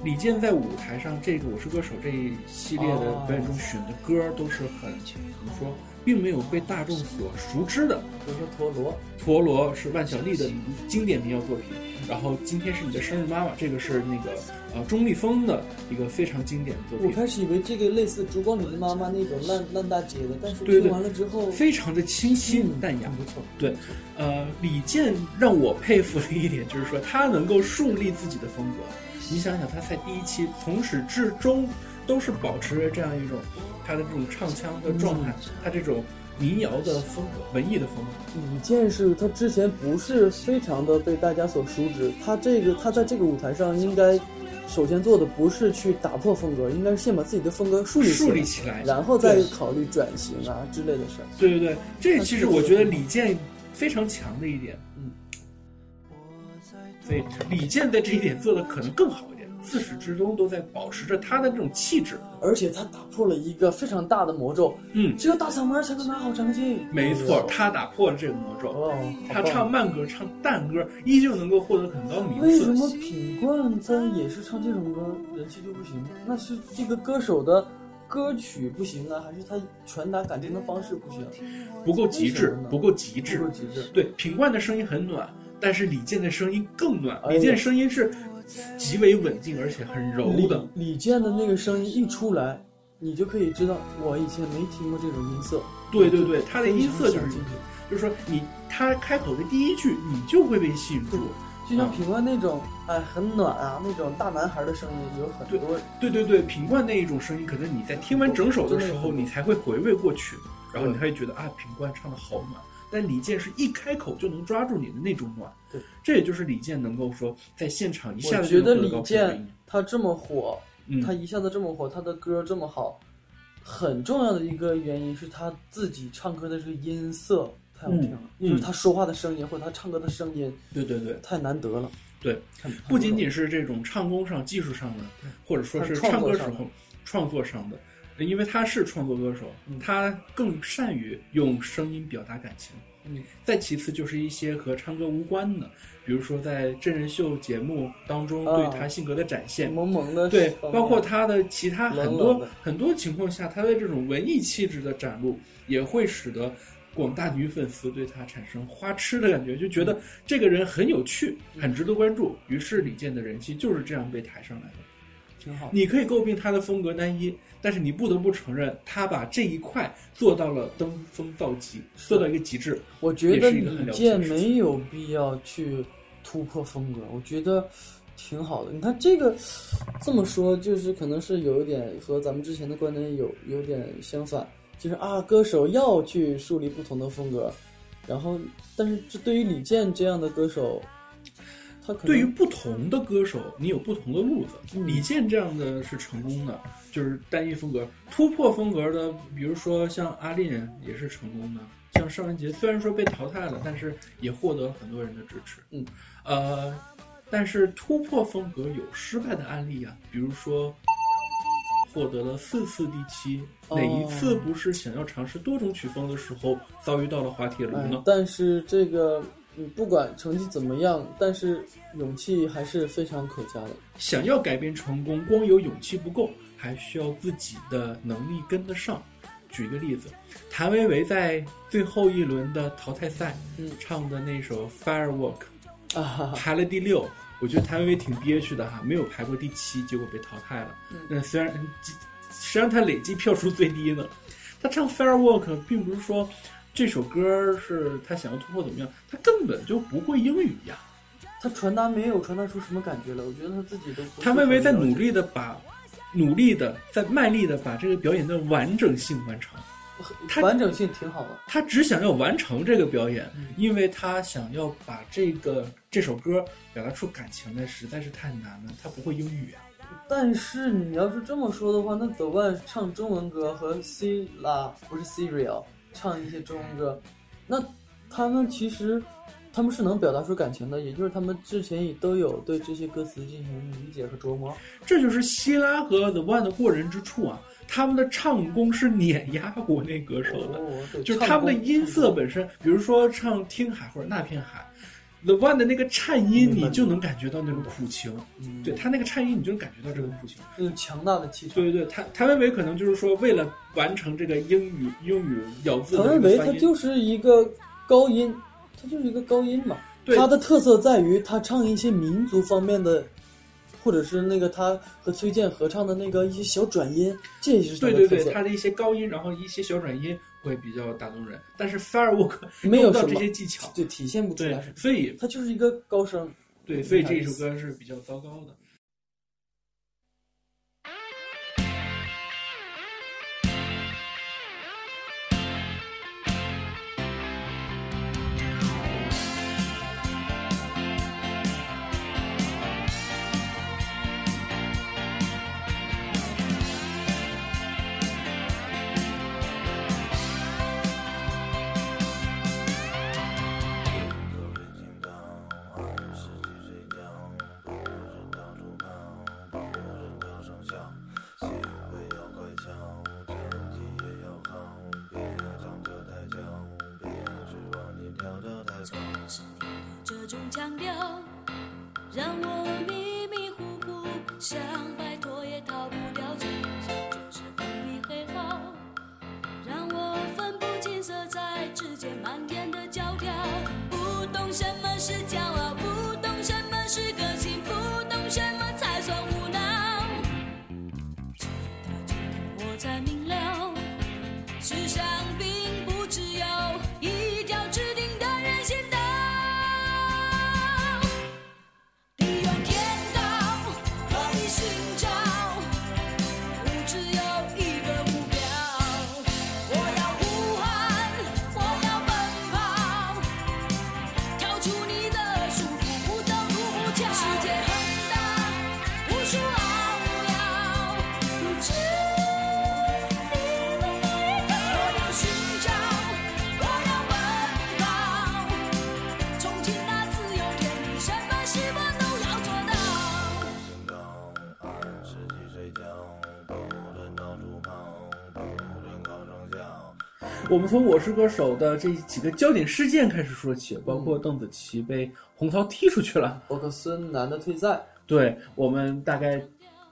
S1: 李健在舞台上这个《我是歌手》这一系列的表演中选的歌都是很怎么说，并没有被大众所熟知的。
S2: 比如说《陀螺》，《
S1: 陀螺》是万晓利的经典民谣作品。然后今天是你的生日，妈妈，这个是那个呃钟立风的一个非常经典的作品。
S2: 我开始以为这个类似《烛光里的妈妈》那种烂烂大街的，但是听完了之后，
S1: 非常的清新淡雅，
S2: 不错。
S1: 对，呃，李健让我佩服的一点就是说，他能够树立自己的风格。你想想，他在第一期从始至终都是保持着这样一种他的这种唱腔的状态，他这种。民谣的风格，文艺的风格。
S2: 李健是他之前不是非常的被大家所熟知，他这个他在这个舞台上应该首先做的不是去打破风格，应该是先把自己的风格树立
S1: 树立起来，
S2: 然后再考虑转型啊之类的事儿。
S1: 对对对，这其实我觉得李健非常强的一点，嗯，所以李健在这一点做的可能更好。自始至终都在保持着他的这种气质，
S2: 而且他打破了一个非常大的魔咒。
S1: 嗯，
S2: 只有大嗓门才能拿好成绩。
S1: 没错，他打破了这个魔咒。哦，他唱慢歌、唱淡歌，依旧能够获得很高名次。
S2: 为什么品冠他也是唱这种歌，人气就不行？那是这个歌手的歌曲不行啊，还是他传达感情的方式不行？
S1: 不够极致，不够极致，
S2: 不够极致。
S1: 对，品冠的声音很暖，但是李健的声音更暖。李健声音是。极为稳定而且很柔的
S2: 李健的那个声音一出来，你就可以知道我以前没听过这种音色。
S1: 对对对，他的音色就是，就是说你他开口的第一句，你就会被吸引住。
S2: 就像品冠那种，哎，很暖啊，那种大男孩的声音有很多。
S1: 对对对，品冠那一种声音，可能你在听完整首的时候，你才会回味过去，然后你才会觉得啊，品冠唱的好暖。但李健是一开口就能抓住你的那种暖，
S2: 对，
S1: 这也就是李健能够说在现场一下子
S2: 觉得李健他这么火，他一下子这么火，他的歌这么好，很重要的一个原因是他自己唱歌的这个音色太好听了，就是他说话的声音或者他唱歌的声音，
S1: 对对对，
S2: 太难得了。
S1: 对，不仅仅是这种唱功上、技术上的，或者说是唱歌时候创作上的。因为他是创作歌手，他更善于用声音表达感情。
S2: 嗯，
S1: 再其次就是一些和唱歌无关的，比如说在真人秀节目当中对他性格的展现，
S2: 萌萌的，
S1: 对，包括他的其他很多很多情况下，他的这种文艺气质的展露，也会使得。广大女粉丝对他产生花痴的感觉，就觉得这个人很有趣，很值得关注。于是李健的人气就是这样被抬上来的。
S2: 挺好。
S1: 你可以诟病他的风格单一，但是你不得不承认，他把这一块做到了登峰造极，做到一个极致。
S2: 我觉得李健没有必要去突破风格，我觉得挺好的。你看这个这么说，就是可能是有一点和咱们之前的观点有有点相反，就是啊，歌手要去树立不同的风格，然后但是这对于李健这样的歌手，他
S1: 对于不同的歌手，你有不同的路子。
S2: 嗯
S1: 李健这样的是成功的，就是单一风格。突破风格的，比如说像阿令也是成功的，像尚雯婕虽然说被淘汰了，但是也获得了很多人的支持。
S2: 嗯，
S1: 呃，但是突破风格有失败的案例啊，比如说。获得了四次第七，
S2: 哦
S1: 哪一次不是想要尝试多种曲风的时候遭遇到了滑铁卢呢？
S2: 哎但是这个嗯，不管成绩怎么样，但是勇气还是非常可嘉的。
S1: 想要改变成功，光有勇气不够，还需要自己的能力跟得上。举个例子，谭维维在最后一轮的淘汰赛，
S2: 嗯
S1: 唱的那首《Firework》*laughs*
S2: 啊
S1: 排了第六，我觉得谭维维挺憋屈的哈，没有排过第七，结果被淘汰了。
S2: 嗯
S1: 那虽然谁让他累计票数最低呢？他唱《Firework》并不是说这首歌是他想要突破怎么样，他根本就不会英语呀。
S2: 他传达没有传达出什么感觉来，我觉得他自己都不是
S1: 谭维维在努力的把，努力的在卖力的把这个表演的完整性完成。他
S2: 完整性挺好的。
S1: 他只想要完成这个表演
S2: 嗯，
S1: 因为他想要把这个这首歌表达出感情来，实在是太难了。他不会英语啊。
S2: 但是你要是这么说的话，那 The One 唱中文歌和 C 啦不是 Serial 唱一些中文歌，那他们其实他们是能表达出感情的，也就是他们之前也都有对这些歌词进行理解和琢磨。
S1: 这就是希拉和 The One 的过人之处啊！他们的唱功是碾压国内歌手的，
S2: 哦，
S1: 就是他们的音色本身，比如说唱《听海》或者《那片海》，The One 的那个颤音，你就能感觉到那种苦情。
S2: 嗯
S1: 对他那个颤音，你就能感觉到这个苦情。
S2: 那种强大的气场。
S1: 对对对，谭谭维维可能就是说，为了完成这个英语英语咬字的
S2: 谭维维他就是一个高音，他就是一个高音嘛。
S1: 对
S2: 他的特色在于他唱一些民族方面的，或者是那个他和崔健合唱的那个一些小转音，这也是他
S1: 对对对，
S2: 的特色。
S1: 他的一些高音，然后一些小转音会比较打动人。但是 Firework *laughs*
S2: 没有
S1: 到这些技巧，
S2: 对，体现不出来，，
S1: 所以
S2: 他就是一个高声。
S1: 对，所以这一首歌是比较糟糕的。
S5: 我
S1: 们从《我是歌手》的这几个焦点事件开始说起，包括邓紫棋被洪涛踢出去了。
S2: 博克森男的退赛，
S1: 对我们大概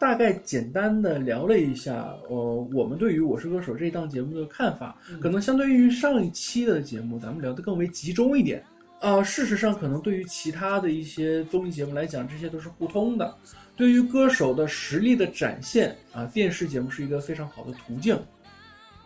S1: 大概简单的聊了一下，呃，我们对于《我是歌手》这一档节目的看法，可能相对于上一期的节目，咱们聊得更为集中一点。啊、事实上，可能对于其他的一些综艺节目来讲，这些都是互通的。对于歌手的实力的展现啊，电视节目是一个非常好的途径。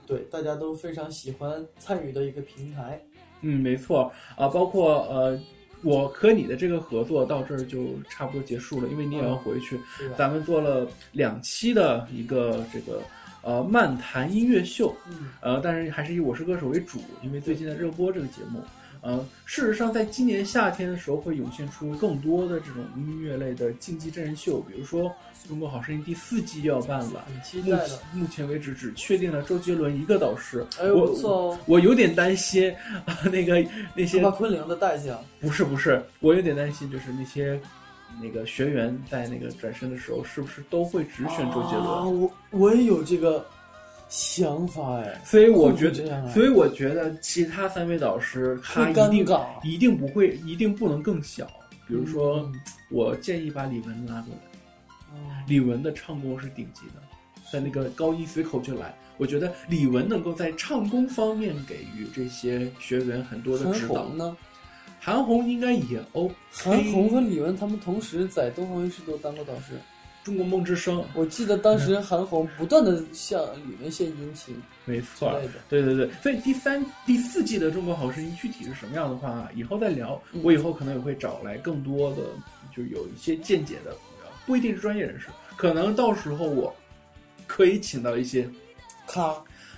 S2: 对，大家都非常喜欢参与的一个平台。
S1: 嗯，没错啊，包括呃，我和你的这个合作到这儿就差不多结束了，因为你也要回去。咱们做了两期的一个这个呃漫谈音乐秀，
S2: 嗯，
S1: 呃，但是还是以《我是歌手》为主，因为最近在热播这个节目。呃，事实上，在今年夏天的时候，会涌现出更多的这种音乐类的竞技真人秀，比如说《中国好声音》第四季要办了，
S2: 很期待的。
S1: 目前为止只确定了周杰伦一个导师，
S2: 哎呦，
S1: 我
S2: 不错哦，
S1: 我有点担心啊，那个那些
S2: 把昆凌的代价。
S1: 不是不是，我有点担心，就是那些那个学员在那个转身的时候，是不是都会只选周杰伦？
S2: 啊，我我也有这个想法哎，
S1: 所以我觉得，
S2: 会不会这样啊
S1: 所以我觉得其他三位导师他
S2: 会
S1: 一定
S2: 尬。
S1: 一定不会，一定不能更小。比如说，
S2: 嗯
S1: 我建议把李玟拉过来，
S2: 哦
S1: 李玟的唱功是顶级的，在那个高音随口就来。我觉得李玟能够在唱功方面给予这些学员很多的指导。
S2: 呢？
S1: 韩红应该也 OK。
S2: 韩红和李玟他们同时在东方卫视都当过导师。
S1: 中国梦之声，
S2: 我记得当时韩红不断的向李玟献殷勤
S1: 没错。对对对，所以第三、第四季的《中国好声音》具体是什么样的话，以后再聊。
S2: 嗯
S1: 我以后可能也会找来更多的，就有一些见解的，不一定是专业人士，可能到时候我可以请到一些
S2: 咔，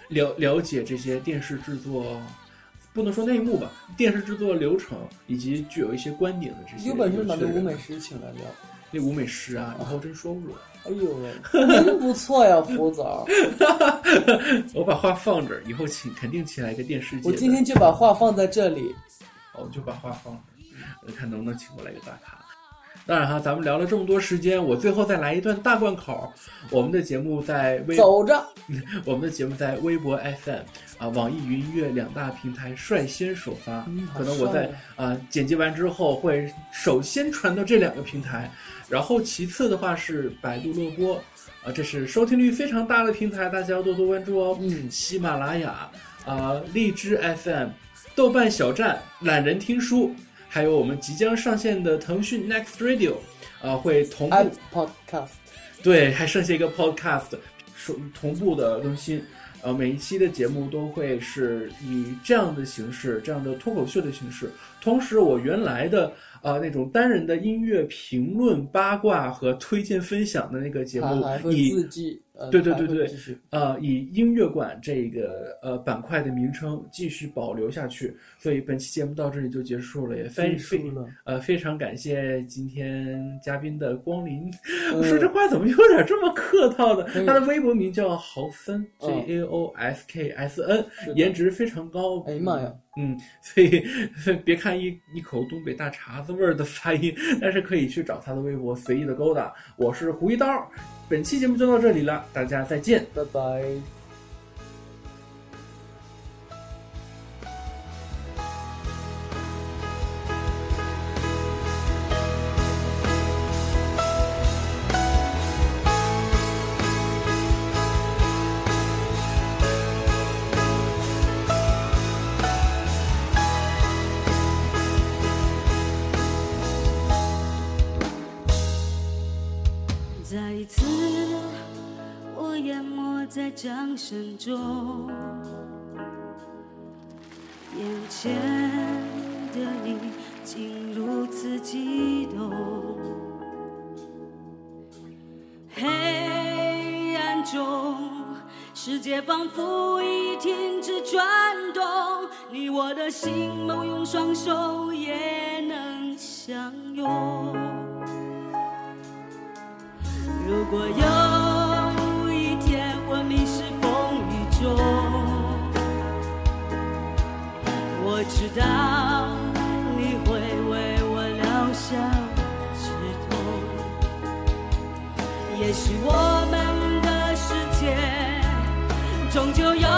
S1: 了了解这些电视制作，不能说内幕吧，电视制作流程以及具有一些观点的这些
S2: 有本事把那
S1: 有趣的人
S2: 吴美师请来聊。
S1: 那舞美师啊，以后真说不准。
S2: 哎呦喂，真不错呀，*laughs* 胡枣。*laughs*
S1: 我把话放这儿，以后请肯定请来一个电视界。
S2: 我今天就把话放在这里。
S1: 我就把话放这儿，看能不能请过来一个大咖。当然哈，咱们聊了这么多时间，我最后再来一段大贯口。我们的节目在微，
S2: 走着，*laughs*
S1: 我们的节目在微博 FM 啊、网易云音乐两大平台率先首发。
S2: 嗯
S1: 可能我在
S2: 帅
S1: 啊、剪辑完之后会首先传到这两个平台，然后其次的话是百度乐播啊、这是收听率非常大的平台，大家要多多关注哦。
S2: 嗯
S1: 喜马拉雅啊、荔枝 FM、豆瓣小站、懒人听书，还有我们即将上线的腾讯 Next Radio 啊、会同步
S2: Podcast，
S1: 对，还剩下一个 podcast，说同步的更新。呃，每一期的节目都会是以这样的形式，这样的脱口秀的形式。同时，我原来的呃那种单人的音乐评论、八卦和推荐分享的那个节目以
S2: 呃，
S1: 对对对对
S2: 继续。
S1: 呃，以音乐馆这个呃板块的名称继续保留下去。所以本期节目到这里就结束了，也非非呃非常感谢今天嘉宾的光临。
S2: 呃
S1: 我说这话怎么有点这么客套的？
S2: 嗯
S1: 他的微博名叫豪森
S2: 嗯
S1: J A O S K S N，颜值非常高。
S2: 哎呀妈呀！
S1: 嗯，所以 *laughs* 别看一一口东北大碴子味儿的发音，但是可以去找他的微博随意的勾搭。我是胡一刀，本期节目就到这里了，大家再见。
S2: 拜拜。
S4: 掌声中，眼前的你竟如此激动，黑暗中，世界仿佛已停止转动，你我的心梦用双手也能相拥。如果有知道你会为我疗伤止痛。也许我们的世界终究有